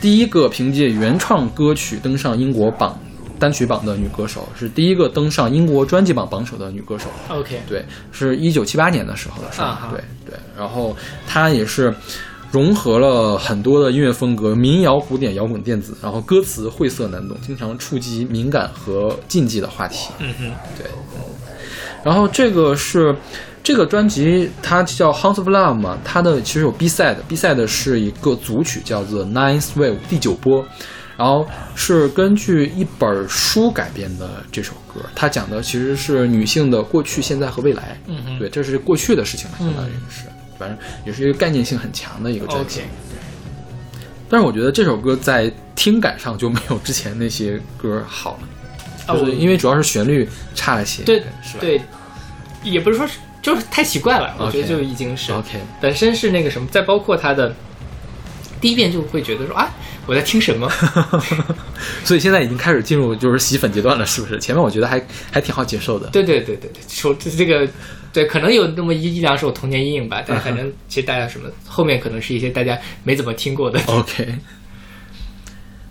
第一个凭借原创歌曲登上英国榜单曲榜的女歌手，是第一个登上英国专辑榜榜首的女歌手。，OK，对，是一九七八年的时候的事儿。对对，然后她也是融合了很多的音乐风格，民谣、古典、摇滚、电子，然后歌词晦涩难懂，经常触及敏感和禁忌的话题。嗯哼，对，然后这个是这个专辑，它叫《Hounds of Love》嘛，它的其实有 B side，B side 是一个组曲，叫做《Ninth Wave》第九波。然后是根据一本书改编的这首歌，它讲的其实是女性的过去、现在和未来。嗯哼对，这是过去的事情了，相当于是，反正也是一个概念性很强的一个专辑。但是我觉得这首歌在听感上就没有之前那些歌好了，就是因为主要是旋律差了些，对是吧？对，也不是说是就是太奇怪了，我觉得就已经是 OK 本身是那个什么，再包括他的第一遍就会觉得说啊，我在听什么？[LAUGHS] 所以现在已经开始进入就是洗粉阶段了，是不是？前面我觉得还还挺好接受的。对对对对对，说这这个，对，可能有那么一一两首童年阴影吧，但反嗯正其实大家什么后面可能是一些大家没怎么听过的。OK，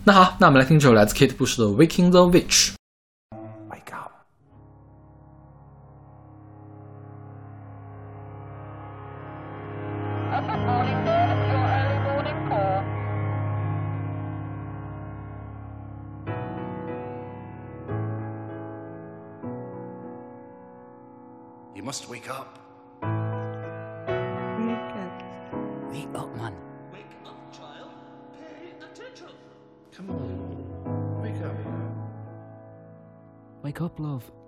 那好，那我们来听这首来自 Kate Bush 的《Waking the Witch》。couple of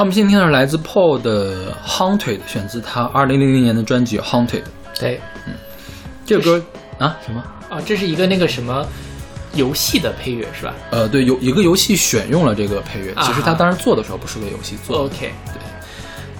好，我们今天听的是来自 Paul 的《Haunted》，选自他二零零零年的专辑《Haunted》。对嗯这个歌啊，什么？啊，这是一个那个什么游戏的配乐是吧呃，对，有一个游戏选用了这个配乐，啊其实他当时做的时候不是为游戏做的。？OK，对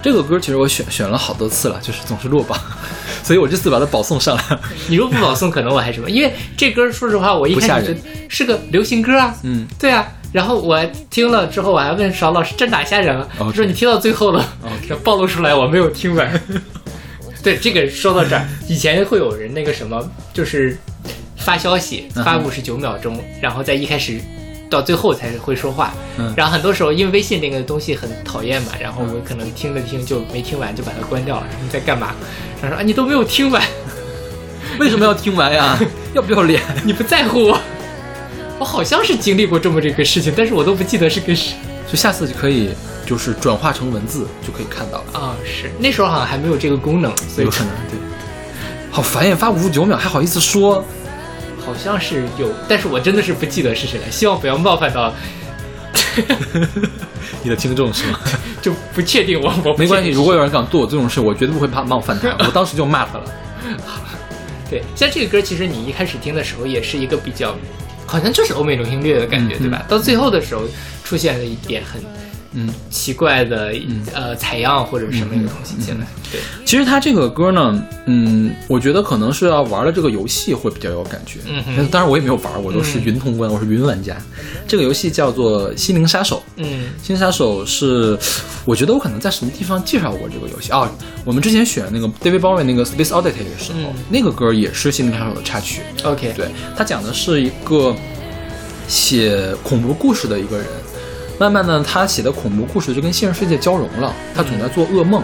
这个歌其实我选选了好多次了，就是总是落榜，[LAUGHS] 所以我这次把它保送上来。[LAUGHS] 你若不保送，可能我还什么？因为这歌说实话，我一开始是个流行歌啊。嗯，对啊。然后我听了之后，我还问邵老师这哪吓人了他说你听到最后了 OK 暴露出来我没有听完。[LAUGHS] 对，这个说到这儿，以前会有人那个什么，就是发消息发五十九秒钟，然后在一开始到最后才会说话。嗯然后很多时候因为微信那个东西很讨厌嘛，然后我可能听着听就没听完就把它关掉了。你在干嘛？然后说啊你都没有听完，[LAUGHS] 为什么要听完呀？[LAUGHS] 要不要脸？你不在乎我。我好像是经历过这么这个事情，但是我都不记得是跟谁就下次就可以就是转化成文字就可以看到了，啊。是那时候好像还没有这个功能，所以有可能对。好烦呀！发五十九秒还好意思说？好像是有，但是我真的是不记得是谁了。希望不要冒犯到，[LAUGHS] 你的听众是吗？[LAUGHS] 就不确定我我没关系，如果有人敢做我这种事，我绝对不会怕冒犯他。我当时就骂他了。[LAUGHS] 对，像这个歌，其实你一开始听的时候也是一个比较，好像就是欧美流行乐的感觉，嗯对吧？到最后的时候出现了一点很嗯，奇怪的、呃采样或者什么一个东西进来，对，其实他这个歌呢，嗯，我觉得可能是要玩了这个游戏会比较有感觉。嗯当然我也没有玩，我都是云通关，我是云玩家。这个游戏叫做《心灵杀手》。嗯《心灵杀手》是，我觉得我可能在什么地方介绍过这个游戏。啊、我们之前选那个 David Bowie 那个 Space Oddity 的时候，嗯。那个歌也是《心灵杀手》的插曲。，OK，对，他讲的是一个写恐怖故事的一个人，慢慢的，他写的恐怖故事就跟现实世界交融了，他总在做噩梦，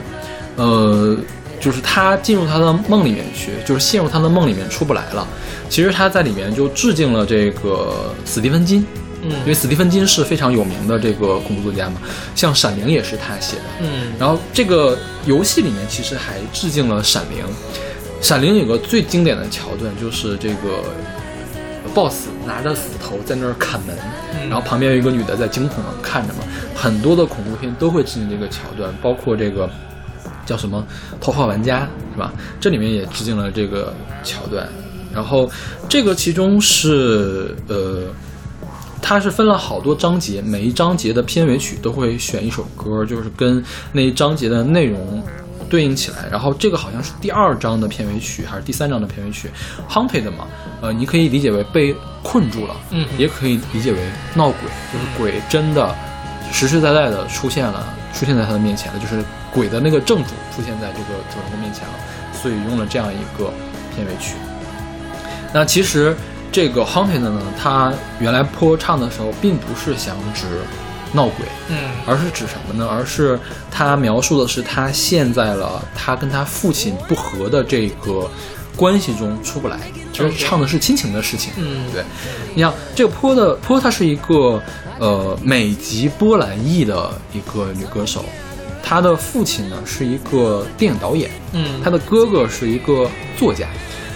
呃，就是他进入他的梦里面去，就是陷入他的梦里面出不来了。其实他在里面就致敬了这个史蒂芬金，嗯因为史蒂芬金是非常有名的这个恐怖作家嘛，像《闪灵》也是他写的。嗯然后这个游戏里面其实还致敬了《闪灵》，《闪灵》有个最经典的桥段就是这个 BOSS 拿着斧头在那儿砍门，嗯然后旁边有一个女的在惊恐的看着嘛。很多的恐怖片都会致敬这个桥段，包括这个叫什么《头号玩家》是吧？这里面也致敬了这个桥段。然后这个其中是呃。它是分了好多章节，每一章节的片尾曲都会选一首歌，就是跟那一章节的内容对应起来。然后这个好像是第二章的片尾曲，还是第三章的片尾曲，Haunted 嘛，呃，你可以理解为被困住了，嗯也可以理解为闹鬼，就是鬼真的实实在在的出现了，出现在他的面前了，就是鬼的那个正主出现在这个主人公面前了，所以用了这样一个片尾曲。那其实这个 haunted 呢，它原来播唱的时候，并不是想指闹鬼，嗯而是指什么呢？而是他描述的是他陷在了他跟他父亲不和的这个关系中出不来，其实唱的是亲情的事情。嗯对，你像这个坡的坡，她是一个呃美籍波兰裔的一个女歌手，她的父亲呢是一个电影导演，嗯她的哥哥是一个作家，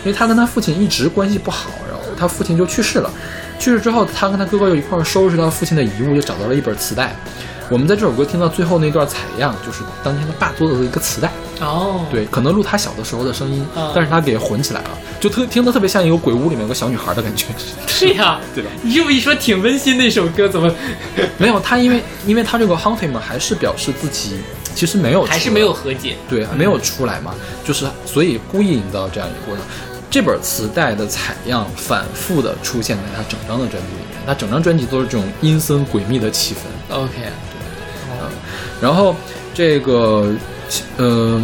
因为她跟她父亲一直关系不好，然后她父亲就去世了。去世之后，他跟他哥哥又一块儿收拾他父亲的遗物，就找到了一本磁带。我们在这首歌听到最后那段采样，就是当天他爸做的一个磁带，哦对，可能录他小的时候的声音，啊但是他给混起来了，就特听得特别像一个鬼屋里面有个小女孩的感觉。[LAUGHS] 是呀，对吧？你这么一说挺温馨的一首歌，怎么没有他，因为因为他这个 haunting 嘛，还是表示自己其实没有还是没有和解？对，没有出来嘛，就是所以故意营造这样一个过程。这本磁带的采样反复的出现在他整张的专辑里面，他整张专辑都是这种阴森诡秘的气氛。OK，然后这个，呃，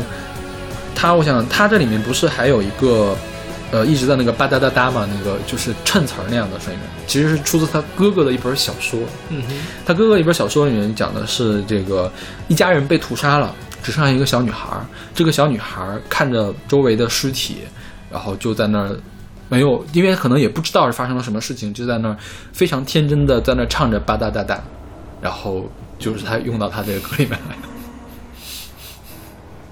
他我想他这里面不是还有一个，呃，一直在那个吧嗒嗒嗒嘛，那个就是衬词儿那样的声音，其实是出自他哥哥的一本小说。嗯哼，他哥哥一本小说里面讲的是这个一家人被屠杀了，只剩下一个小女孩儿。这个小女孩儿看着周围的尸体，然后就在那儿没有，因为可能也不知道是发生了什么事情，就在那儿非常天真的在那儿唱着吧嗒嗒嗒，然后就是他用到他这个歌里面来，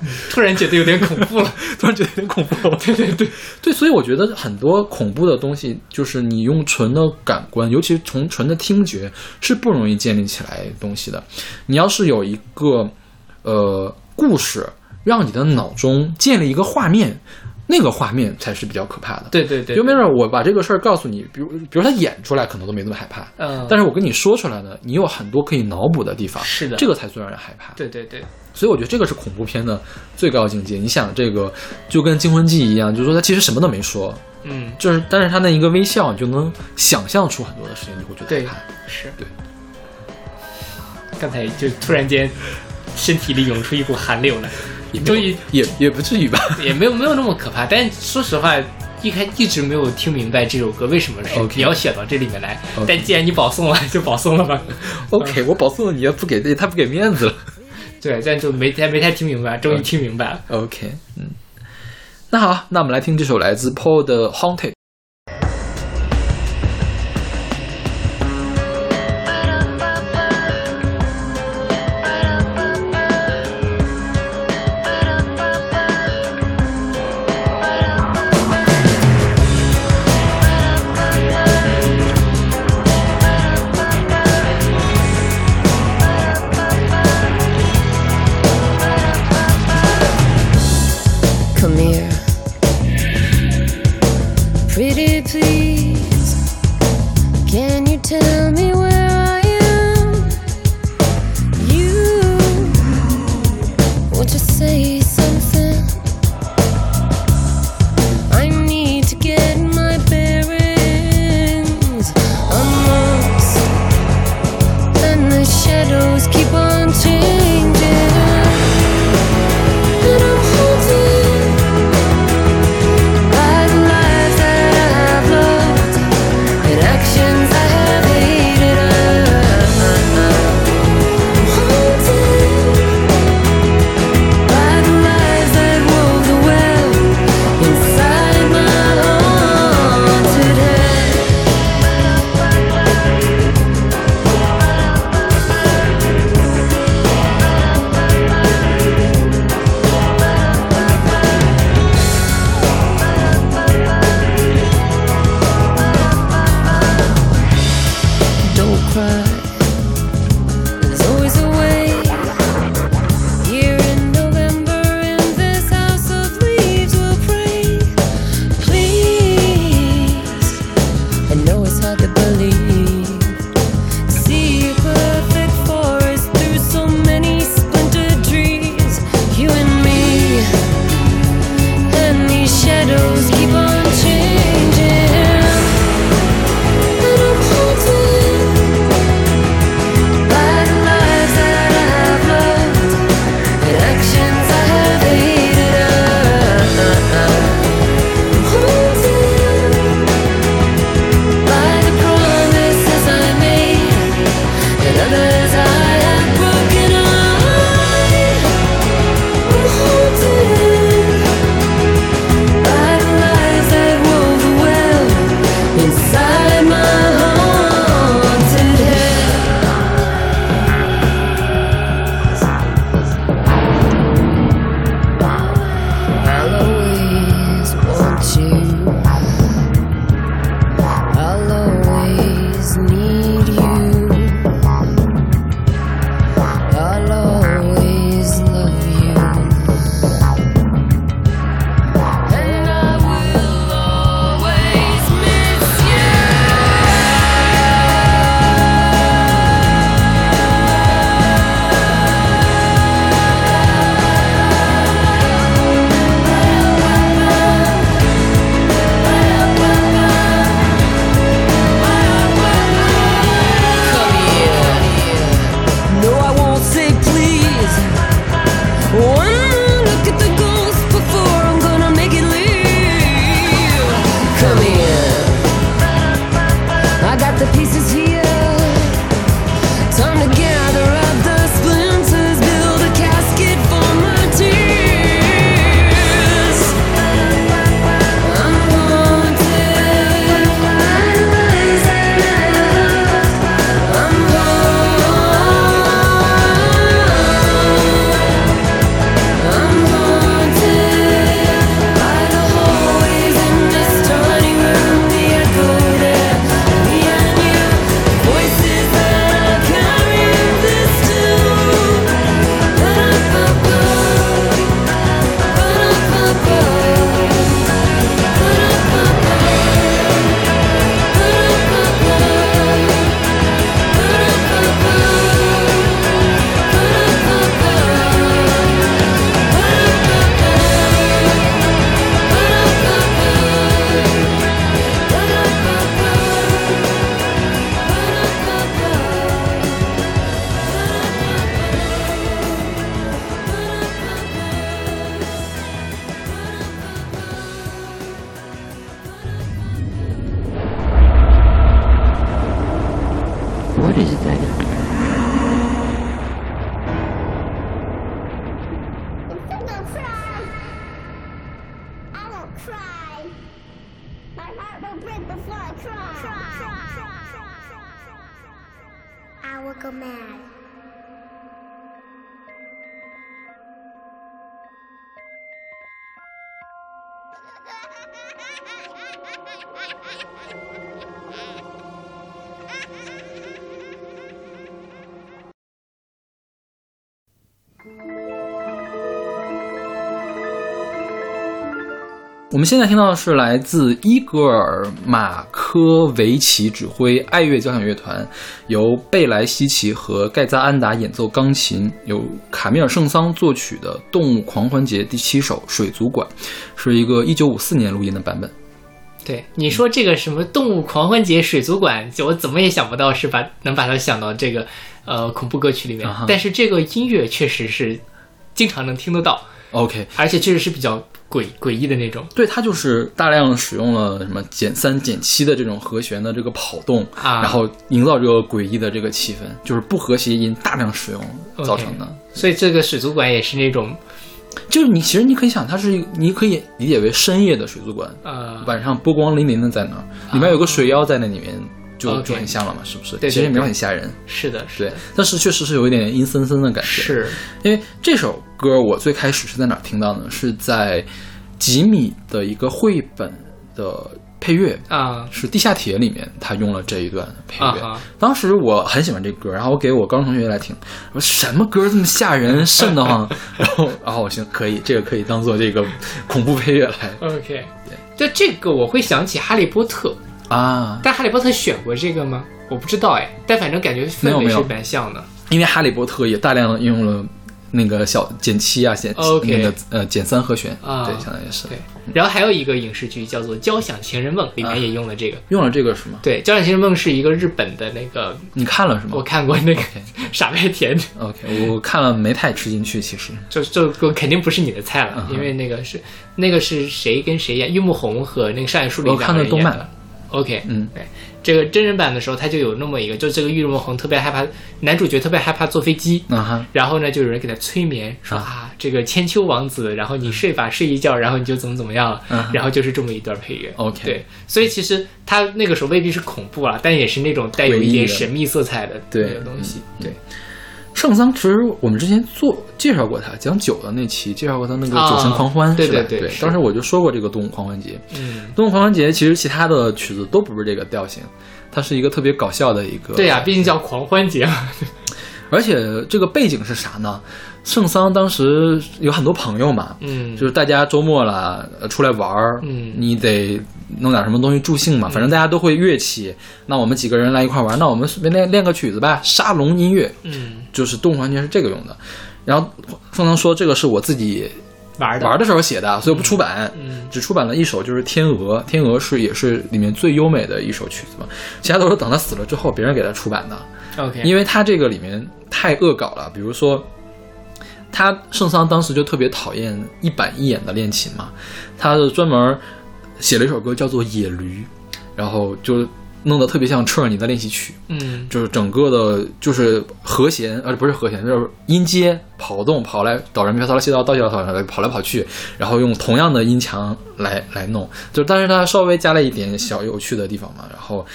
[LAUGHS] 突然觉得有点恐怖了。突然觉得有点恐怖了。对对对对，所以我觉得很多恐怖的东西，就是你用纯的感官，尤其是从纯的听觉，是不容易建立起来东西的。你要是有一个呃故事，让你的脑中建立一个画面，那个画面才是比较可怕的。对对对，就没准我把这个事儿告诉你，比如比如他演出来可能都没那么害怕，嗯，但是我跟你说出来呢，你有很多可以脑补的地方，是的这个才最让人害怕。对对对，所以我觉得这个是恐怖片的最高境界。你想，这个就跟《惊魂记》一样，就是说他其实什么都没说，嗯，就是但是他那一个微笑，你就能想象出很多的事情，你会觉得对害怕。是对。刚才就突然间身体里涌出一股寒流来，也没有终于也也不至于吧。[LAUGHS] 也没有没有那么可怕，但说实话。一开一直没有听明白这首歌为什么是 OK 你要选到这里面来但既然你保送了，就保送了吧。OK，我保送了你，也不给太不给面子了。[LAUGHS] 对，但就没太没太听明白，终于听明白了。OK，嗯，那好，那我们来听这首来自 Paul 的《Haunted》。们现在听到的是来自伊戈尔·马科维奇指挥爱乐交响乐团，由贝莱西奇和盖扎安达演奏钢琴，由卡米尔·圣桑作曲的《动物狂欢节》第七首《水族馆》，是一个1954年录音的版本。对，你说这个什么动物狂欢节水族馆，就我怎么也想不到是把能把它想到这个呃恐怖歌曲里面，但是这个音乐确实是经常能听得到，OK，而且确实是比较诡诡异的那种对，它就是大量使用了什么减三减七的这种和弦的这个跑动，啊然后营造这个诡异的这个气氛，就是不和谐音大量使用造成的。所以这个水族馆也是那种就是你其实你可以想，它是你可以理解为深夜的水族馆，呃晚上波光粼粼的在那儿，里面有个水妖在那里面，就就很像了嘛，是不是？对对其实也没有很吓人，是的，是对的，，但是确实是有一点阴森森的感觉。是因为这首歌我最开始是在哪听到呢？是在吉米的一个绘本的配乐。啊是《地下铁》里面，他用了这一段配乐。啊当时我很喜欢这歌，然后我给我高中同学来听，我说什么歌这么吓人，瘆得慌。[LAUGHS] 然后，然后我行，可以，这个可以当做这个恐怖配乐来 OK。就这个我会想起《哈利波特》，啊。但《哈利波特》选过这个吗？我不知道哎，但反正感觉氛围是蛮像的。因为《哈利波特》也大量的应用了那个小减七啊，减 OK 那个呃减三和弦啊对，相当于是对，然后还有一个影视剧叫做《交响情人梦》，里面也用了这个。用了这个是吗？对，《交响情人梦》是一个日本的那个，你看了是吗？我看过那个 [LAUGHS] 傻白甜，OK，我看了没太吃进去，其实就就就肯定不是你的菜了嗯，因为那个是那个是谁跟谁演？玉木宏和那个上野树里我看的动漫个人演的。OK，嗯。对，这个真人版的时候，他就有那么一个，就这个玉木宏特别害怕，男主角特别害怕坐飞机，啊哈，然后呢，就有人给他催眠，说啊，这个千秋王子，然后你睡吧，睡一觉，然后你就怎么怎么样了，嗯然后就是这么一段配乐。OK 对，所以其实他那个时候未必是恐怖啊，但也是那种带有一点神秘色彩的对那个东西。对，圣桑其实我们之前做介绍过他，讲酒的那期介绍过他那个啊酒神狂欢，对对对当时我就说过这个动物狂欢节。嗯，动物狂欢节其实其他的曲子都不是这个调性，它是一个特别搞笑的一个。对呀、毕竟叫狂欢节嘛。而且这个背景是啥呢？圣桑当时有很多朋友嘛，嗯，就是大家周末了呃出来玩儿，嗯。你得弄点什么东西助兴嘛，反正大家都会乐器，那我们几个人来一块玩，那我们随便练练个曲子吧，沙龙音乐，嗯。就是动物环节是这个用的。然后凤桑说这个是我自己玩的。玩的时候写的，所以不出版，嗯。只出版了一首，就是《天鹅》，《天鹅》是也是里面最优美的一首曲子嘛，其他都是等他死了之后别人给他出版的。OK，因为他这个里面太恶搞了，比如说，他圣桑当时就特别讨厌一板一眼的练琴嘛，他就专门写了一首歌叫做《野驴》，然后就弄得特别像车尔尼的练习曲，嗯。就是整个的就是和弦，呃，不是和弦，就是音阶跑动，跑来哆来咪发嗦拉西哆到西哆嗦来跑来跑去，然后用同样的音墙来来弄，就但是他稍微加了一点小有趣的地方嘛，然后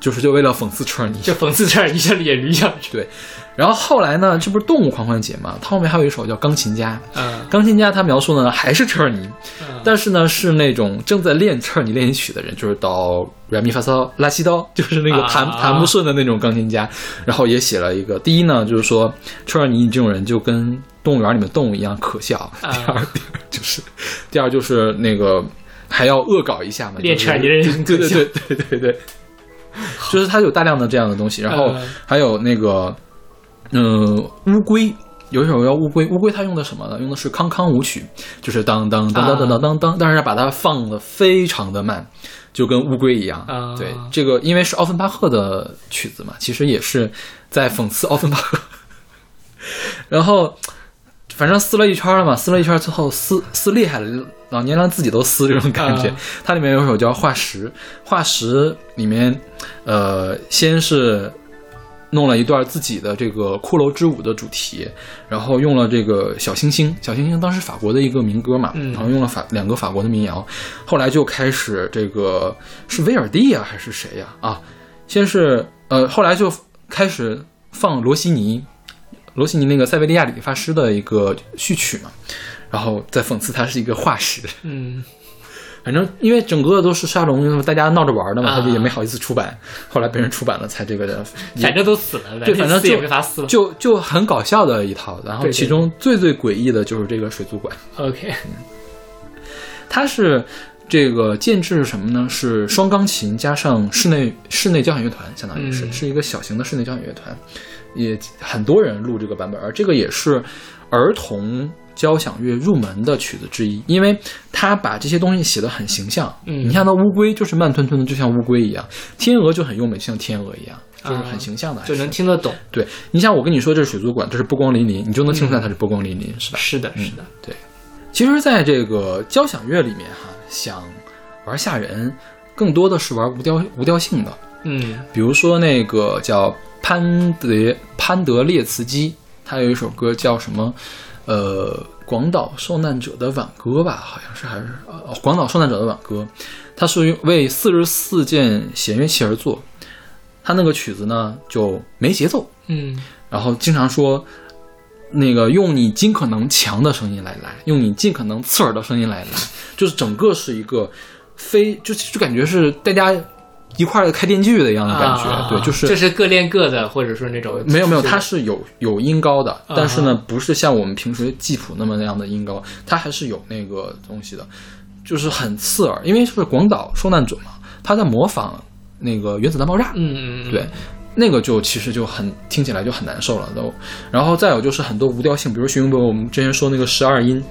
就是就为了讽刺车尔尼，就讽刺车尔尼像野驴一样。对，然后后来呢，这不是动物狂欢节嘛？它后面还有一首叫《钢琴家》。嗯钢琴家他描述呢还是车尔尼，嗯但是呢是那种正在练车尔尼练习曲的人，就是到软咪发嗦拉西哆，就是那个弹、啊弹不顺的那种钢琴家。然后也写了一个，第一呢就是说车尔尼你这种人就跟动物园里面动物一样可笑。啊第二，第二就是第二就是那个还要恶搞一下嘛，练车尔尼的人对对对对对对，[LAUGHS] 就是它有大量的这样的东西，然后嗯还有那个，嗯、乌龟。有一首叫乌龟，乌龟它用的什么呢？用的是康康舞曲，就是当当当当当当当当，但是把它放的非常的慢，就跟乌龟一样。啊对，这个因为是奥芬巴赫的曲子嘛，其实也是在讽刺奥芬巴赫。然后，反正撕了一圈了嘛，撕了一圈之后撕撕厉害了，老年人自己都撕这种感觉。啊 [LAUGHS] 它里面有一首叫《化石》，《化石》里面，呃，先是弄了一段自己的这个骷髅之舞的主题，然后用了这个小星星，小星星当时法国的一个民歌嘛，嗯然后用了法两个法国的民谣，后来就开始这个是威尔第呀、还是谁呀啊？先是呃，后来就开始放罗西尼，罗西尼那个塞维利亚理发师的一个序曲嘛，然后在讽刺他是一个化石。嗯 [LAUGHS] 反正因为整个都是沙龙，大家闹着玩的嘛，啊他就也没好意思出版。后来被人出版了，才这个的，[LAUGHS] 反正都死了，对，反正就没法撕了。就就很搞笑的一套。然后其中最最诡异的就是这个水族馆。OK，它是这个建制是什么呢？是双钢琴加上室内室内交响乐团，相当于是、嗯是一个小型的室内交响乐团，也很多人录这个版本，而这个也是儿童交响乐入门的曲子之一，因为他把这些东西写得很形象。嗯你像那乌龟就是慢吞吞的，就像乌龟一样；天鹅就很优美，就像天鹅一样，就是很形象的，就能听得懂。对你像我跟你说这是水族馆，这是波光粼粼，你就能听出来它是波光粼粼，是吧？是的，是的，对其实，在这个交响乐里面哈，想玩吓人，更多的是玩无调无调性的。嗯比如说那个叫潘德潘德列茨基，他有一首歌叫什么？呃，广岛受难者的挽歌吧，好像是还是呃，广岛受难者的挽歌，它是为四十四件弦乐器而作。他那个曲子呢就没节奏，嗯然后经常说，那个用你尽可能强的声音来来，用你尽可能刺耳的声音来来，就是整个是一个非就就感觉是大家一块儿开电锯的一样的感觉，啊对，就是这是各练各的，或者说那种没有没有，它是有有音高的，啊但是呢，不是像我们平时记谱那么那样的音高，它还是有那个东西的，就是很刺耳，因为是广岛受难者嘛，他在模仿那个原子弹爆炸，嗯嗯嗯。对，那个就其实就很听起来就很难受了都。然后再有就是很多无调性，比如徐云博，我们之前说那个十二音，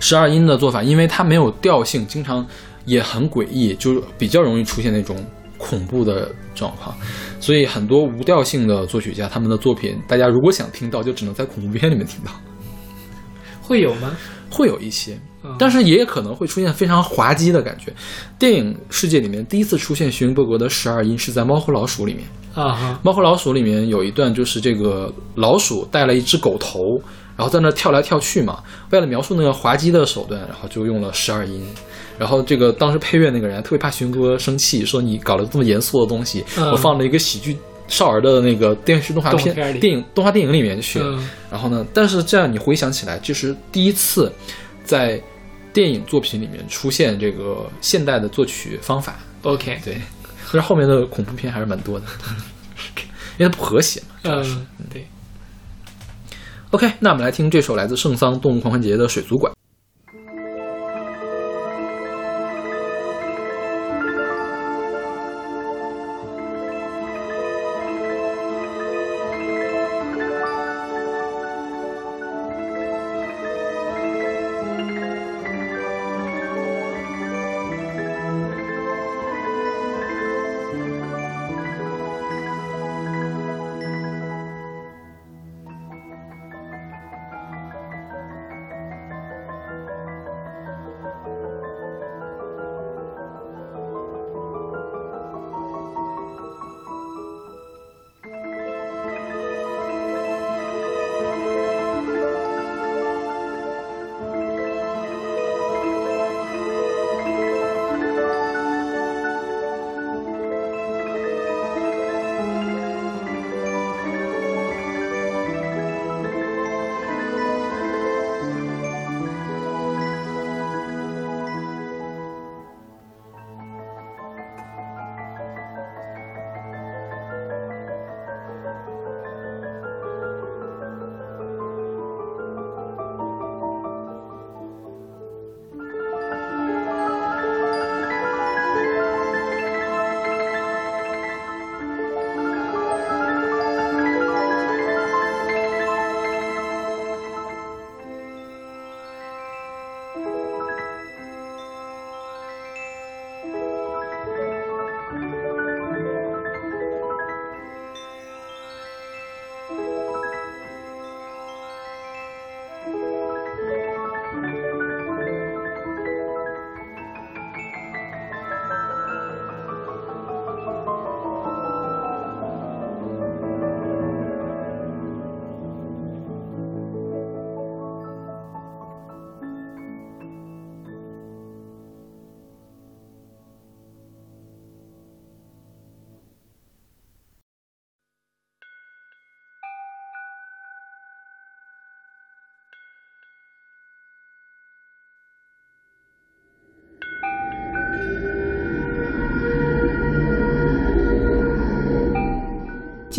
十二音的做法，因为它没有调性，经常也很诡异，就比较容易出现那种恐怖的状况。所以很多无调性的作曲家，他们的作品，大家如果想听到，就只能在恐怖片里面听到，会有吗？会有一些。嗯但是也可能会出现非常滑稽的感觉。电影世界里面第一次出现徐云伯格的十二音是在《猫和老鼠》里面，啊哈，《猫和老鼠》里面有一段，就是这个老鼠带了一只狗头，然后在那跳来跳去嘛。为了描述那个滑稽的手段，然后就用了十二音。然后这个当时配乐那个人特别怕寻哥生气，说你搞了这么严肃的东西，嗯我放了一个喜剧少儿的那个电视动画片片电影动画电影里面去。嗯然后呢，但是这样你回想起来，就是第一次在电影作品里面出现这个现代的作曲方法。，OK，对，可是后面的恐怖片还是蛮多的，[LAUGHS] 因为它不和谐嘛。嗯，对，OK，那我们来听这首来自圣桑动物狂欢节的《水族馆》。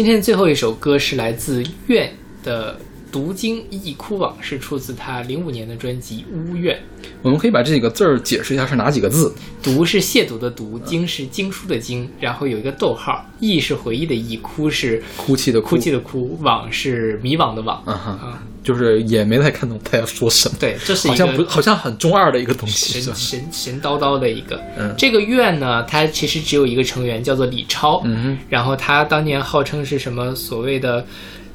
今天最后一首歌是来自愿的读经忆哭网》是出自他零五年的专辑《屋苑》。我们可以把这几个字儿解释一下是哪几个字？读是亵渎的读，经是经书的经，然后有一个逗号，忆是回忆的忆，哭是哭泣的哭泣的哭，往是迷惘的惘。嗯哼啊，就是也没太看懂他要说什么。对，这是一个好像不好像很中二的一个东西，神？神神叨叨的一个。嗯这个院呢，它其实只有一个成员，叫做李超。嗯哼然后他当年号称是什么所谓的，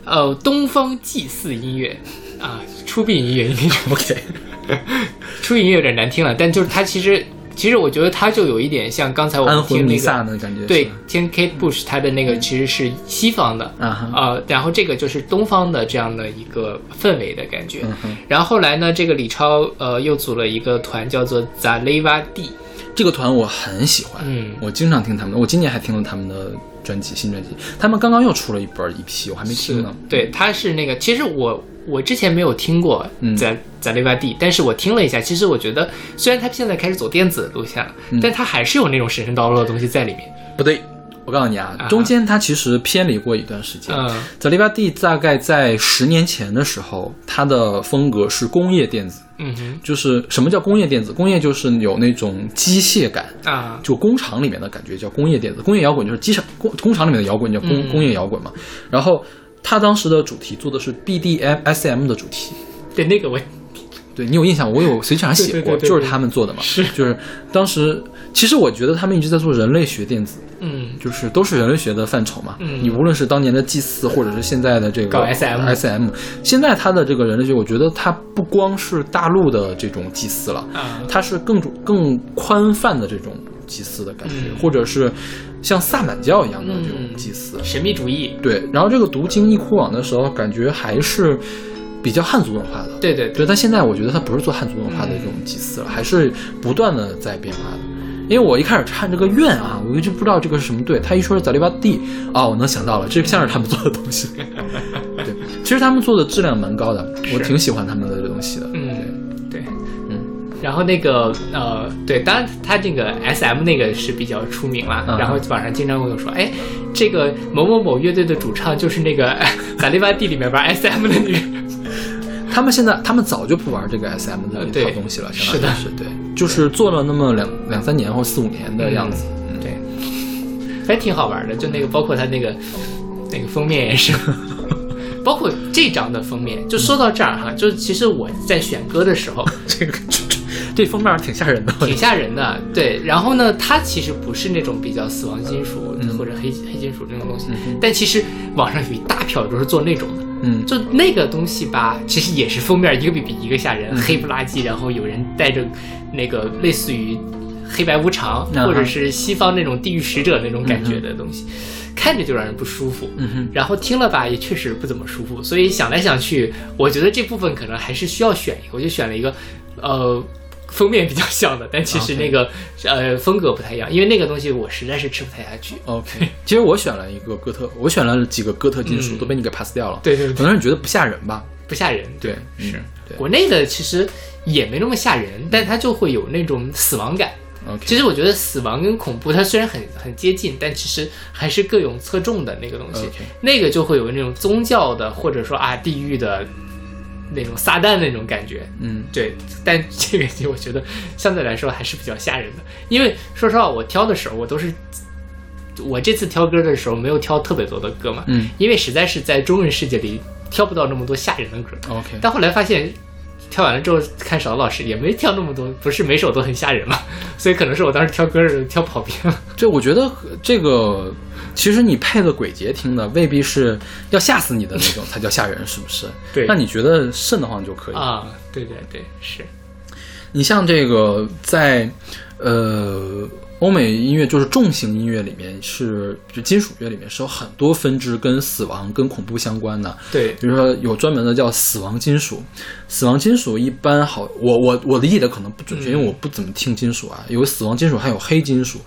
呃，东方祭祀音乐啊，出殡音乐应该是 OK，出殡音乐有点难听了，但就是他其实其实我觉得他就有一点像刚才我们听那个。感觉。对，听 Kate Bush，他的那个其实是西方的，啊哈呃，然后这个就是东方的这样的一个氛围的感觉。嗯然后后来呢，这个李超呃又组了一个团，叫做 Zaleva D，这个团我很喜欢，嗯我经常听他们的，我今年还听了他们的专辑，新专辑。他们刚刚又出了一本一批我还没听呢。对，他是那个，其实我我之前没有听过嗯在在 e v a D，但是我听了一下，其实我觉得虽然他现在开始走电子路线了，嗯但他还是有那种神神叨叨的东西在里面。不对，我告诉你啊啊，中间他其实偏离过一段时间。嗯在利巴蒂大概在十年前的时候，他的风格是工业电子，嗯哼就是什么叫工业电子？工业就是有那种机械感，啊就工厂里面的感觉叫工业电子，工业摇滚就是机场工工厂里面的摇滚叫工、嗯工业摇滚嘛。然后他当时的主题做的是 BDM SM 的主题，对那个我对你有印象？我有随机上写过，对对对对就是他们做的嘛。是就是当时其实我觉得他们一直在做人类学电子，嗯就是都是人类学的范畴嘛。嗯你无论是当年的祭祀，或者是现在的这个搞 SM SM，现在它的这个人类学，我觉得它不光是大陆的这种祭祀了，啊它是更主更宽泛的这种祭祀的感觉，嗯或者是像萨满教一样的这种嗯祭祀。神秘主义，对，然后这个读经忆哭网的时候，感觉还是比较汉族文化的。对对对，对，但现在我觉得它不是做汉族文化的这种祭祀了，还是不断的在变化的。因为我一开始看这个院啊，我一直不知道这个是什么队。他一说是早利巴蒂啊，我能想到了，这像是他们做的东西。[LAUGHS] 对，其实他们做的质量蛮高的，我挺喜欢他们的这东西的。嗯对嗯。然后那个呃，对，当然他这个 S M 那个是比较出名了。嗯然后网上经常会有说，哎，这个某某某乐队的主唱就是那个萨利巴蒂里面玩 S M 的女人。他们现在他们早就不玩这个 SM 的一套东西了，相是的当于是对，就是做了那么两两三年或四五年的样子。嗯对，还挺好玩的。就那个，包括他那个那个封面也是，[LAUGHS] 包括这张的封面。就说到这儿哈，就是其实我在选歌的时候 [LAUGHS] 这个这这封面挺吓人的，挺吓人的，对。然后呢，它其实不是那种比较死亡金属嗯或者黑黑金属这种东西，但其实网上有一大票都是做那种的。嗯，就那个东西吧，其实也是封面一个比比一个吓嗯人，黑不拉几，然后有人带着那个类似于黑白无常，或者是西方那种地狱使者那种感觉的东西，看着就让人不舒服。嗯哼，然后听了吧，也确实不怎么舒服。所以想来想去，我觉得这部分可能还是需要选一个，我就选了一个，呃。封面比较像的，但其实那个呃风格不太一样，因为那个东西我实在是吃不太下去。OK，[LAUGHS] 其实我选了一个哥特，我选了几个哥特金属，嗯都被你给 pass 掉了。对对对可能是你觉得不吓人吧？不吓人，对，是国内的其实也没那么吓人，但它就会有那种死亡感。OK，其实我觉得死亡跟恐怖它虽然很很接近，但其实还是各有侧重的那个东西。OK 那个就会有那种宗教的，或者说啊地狱的那种撒旦那种感觉。嗯对，但 [LAUGHS] 这个我觉得相对来说还是比较吓人的，因为说实话，我挑的时候我都是。我这次挑歌的时候没有挑特别多的歌嘛，嗯因为实在是在中文世界里挑不到那么多吓人的歌。OK，但后来发现，挑完了之后看少老师也没挑那么多，不是每首都很吓人嘛，所以可能是我当时挑歌儿挑跑偏了。[LAUGHS] 这我觉得这个其实你配个鬼节听的未必是要吓死你的那种才叫吓人，是不是？对那你觉得瘆得慌就可以。啊，对对对，是，你像这个在呃欧美音乐，就是重型音乐里面是就金属乐里面是有很多分支跟死亡跟恐怖相关的。对，比如说有专门的叫死亡金属，死亡金属一般好，我我我理解的可能不准确，嗯因为我不怎么听金属啊。有死亡金属，还有黑金属。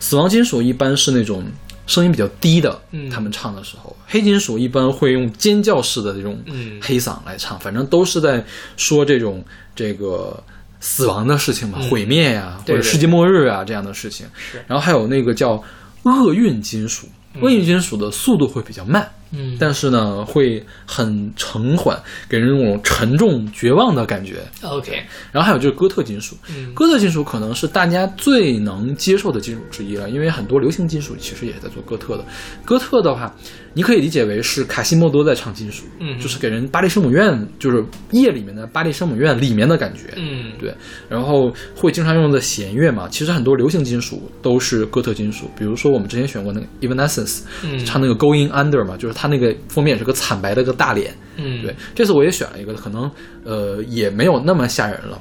死亡金属一般是那种声音比较低的，嗯。他们唱的时候，黑金属一般会用尖叫式的这种嗯。黑嗓来唱，反正都是在说这种这个死亡的事情嘛，嗯。毁灭呀、或者世界末日啊这样的事情。然后还有那个叫厄运金属，厄运金属的速度会比较慢。嗯。但是呢，会很沉缓，给人那种沉重、绝望的感觉。，OK，然后还有就是哥特金属，嗯。哥特金属可能是大家最能接受的金属之一了，因为很多流行金属其实也在做哥特的。哥特的话，你可以理解为是卡西莫多在唱金属，嗯。就是给人巴黎圣母院，就是夜里面的巴黎圣母院里面的感觉，嗯，对。然后会经常用的弦乐嘛，其实很多流行金属都是哥特金属，比如说我们之前选过那个 Evanescence，、嗯。唱那个 Going Under 嘛，就是他那个封面也是个惨白的个大脸，嗯，对，这次我也选了一个，可能呃也没有那么吓人了。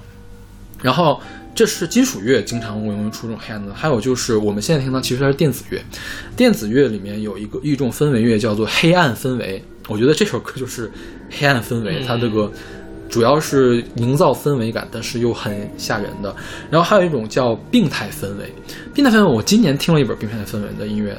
然后这是金属乐经常会容易出这种黑暗的，还有就是我们现在听到其实它是电子乐，电子乐里面有一个一种氛围乐叫做黑暗氛围，我觉得这首歌就是黑暗氛围，嗯它这个。主要是营造氛围感，但是又很吓人的。然后还有一种叫病态氛围，病态氛围，我今年听了一本病态氛围的音乐，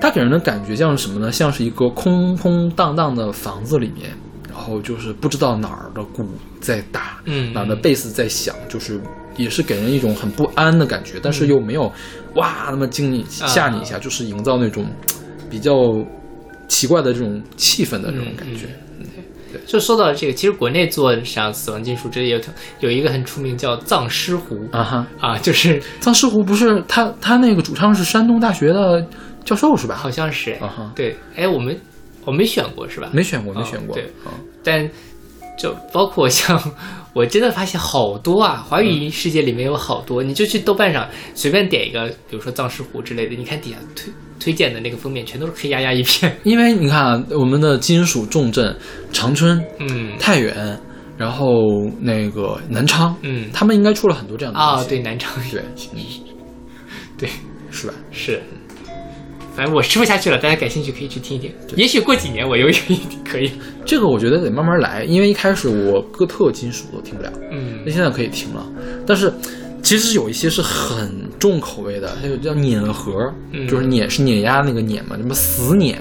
它给人的感觉像是什么呢？像是一个空空荡荡的房子里面，然后就是不知道哪儿的鼓在打，嗯哪儿的贝斯在响，就是也是给人一种很不安的感觉，但是又没有哇那么惊你啊。吓你一下，就是营造那种比较奇怪的这种气氛的这种感觉。就说到这个，其实国内做像死亡金属，这有有一个很出名叫藏尸湖啊哈，啊，就是藏尸湖不是他他那个主唱是山东大学的教授是吧？好像是啊哈，对，哎，我们我没选过是吧？没选过，没哦选过。对啊但就包括像我真的发现好多啊，华语世界里面有好多，你就去豆瓣上随便点一个，比如说藏尸湖之类的，你看底下推推荐的那个封面全都是黑压压一片。[LAUGHS] 因为你看啊，我们的金属重镇长春、嗯太原，然后那个南昌，嗯他们应该出了很多这样的啊，对，南昌对，嗯 [LAUGHS] 对是吧？是。反正我吃不下去了，大家感兴趣可以去听一听。也许过几年我又有一可以。这个我觉得得慢慢来，因为一开始我哥特金属都听不了，嗯那现在可以听了，但是。其实有一些是很重口味的，还有叫碾核，嗯就是碾是碾压那个碾嘛，什么死碾、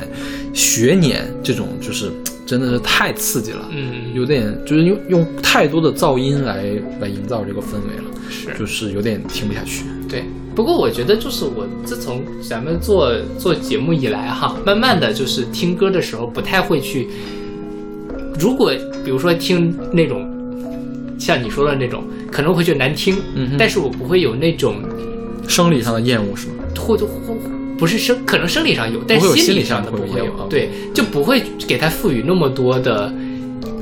血碾这种，就是真的是太刺激了，嗯，有点就是用用太多的噪音来来营造这个氛围了，是就是有点听不下去。对，不过我觉得就是我自从咱们做做节目以来哈，慢慢的就是听歌的时候不太会去，如果比如说听那种像你说的那种，可能会觉得难听，嗯但是我不会有那种生理上的厌恶是吗？或者或不是生，可能生理上有，但是心理上的不会有，对，就不会给它赋予那么多的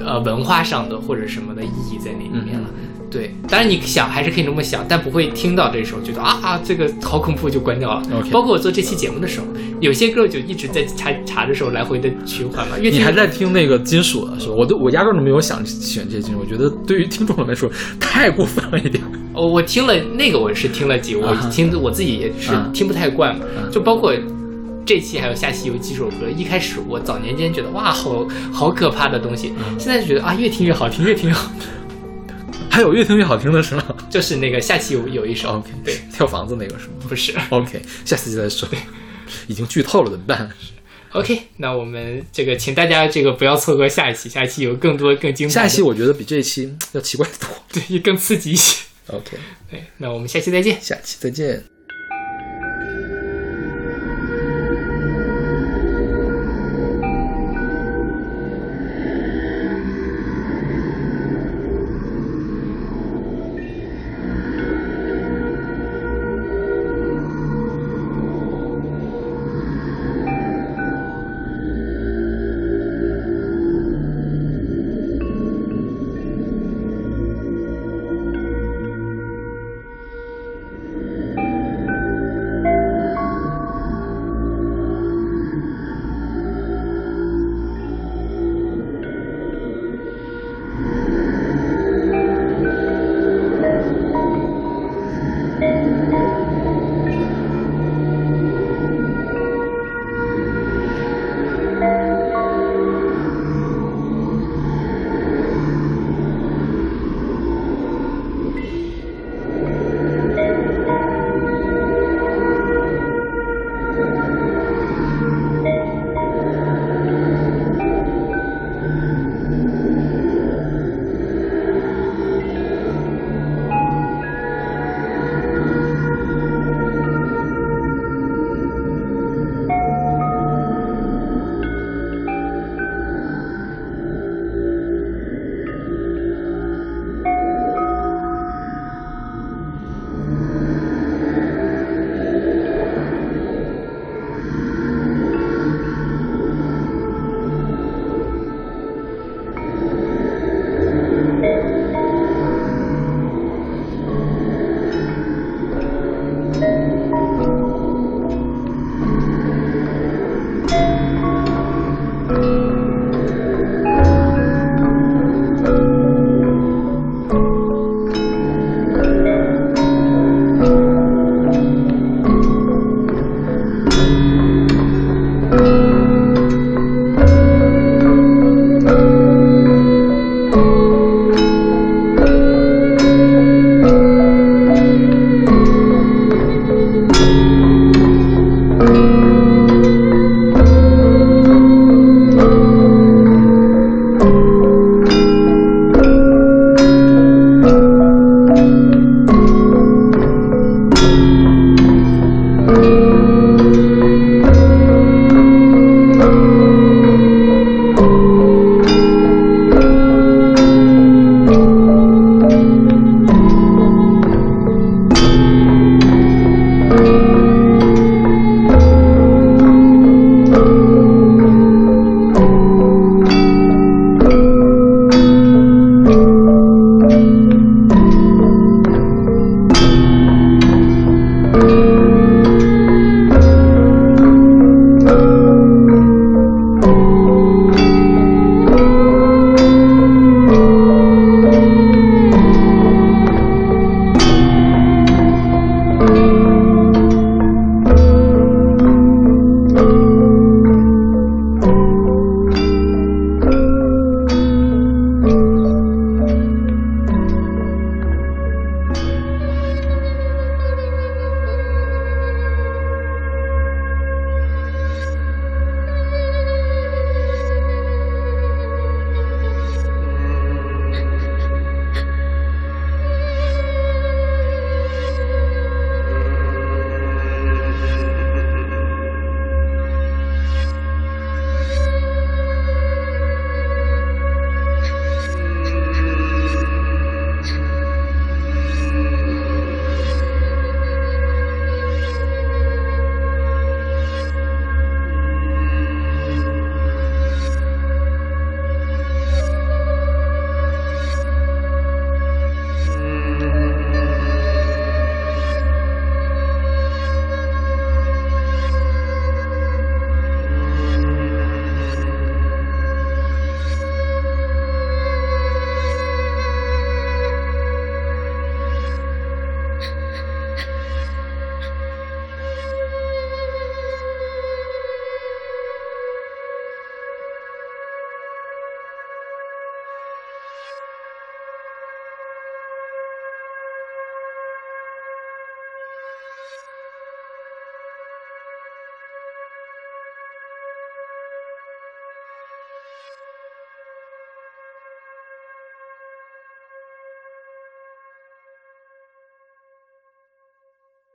呃文化上的或者什么的意义在那里面了。嗯对，当然你想还是可以这么想，但不会听到这时候觉得啊啊这个好恐怖就关掉了。包括我做这期节目的时候，有些歌就一直在查查的时候来回的循环嘛，你还在听那个金属的是吧？我都我压根儿都没有想选这些金属，我觉得对于听众来说太过分了一点。哦，我听了那个，我是听了几个，我听我自己也是啊听不太惯嘛，啊就包括这期还有下期有几首歌，一开始我早年间觉得哇，好好可怕的东西，嗯现在就觉得啊，越听越好听，越听越好听。还有越听越好听的是吗就是那个下期有有一首？OK，对，跳房子那个是吗不是？OK，下期再说。已经剧透了怎么办？OK，那我们这个请大家这个不要错过下一期，下一期有更多更精彩，下一期我觉得比这一期要奇怪的多。对更刺激一些。OK，对，那我们下期再见。下期再见。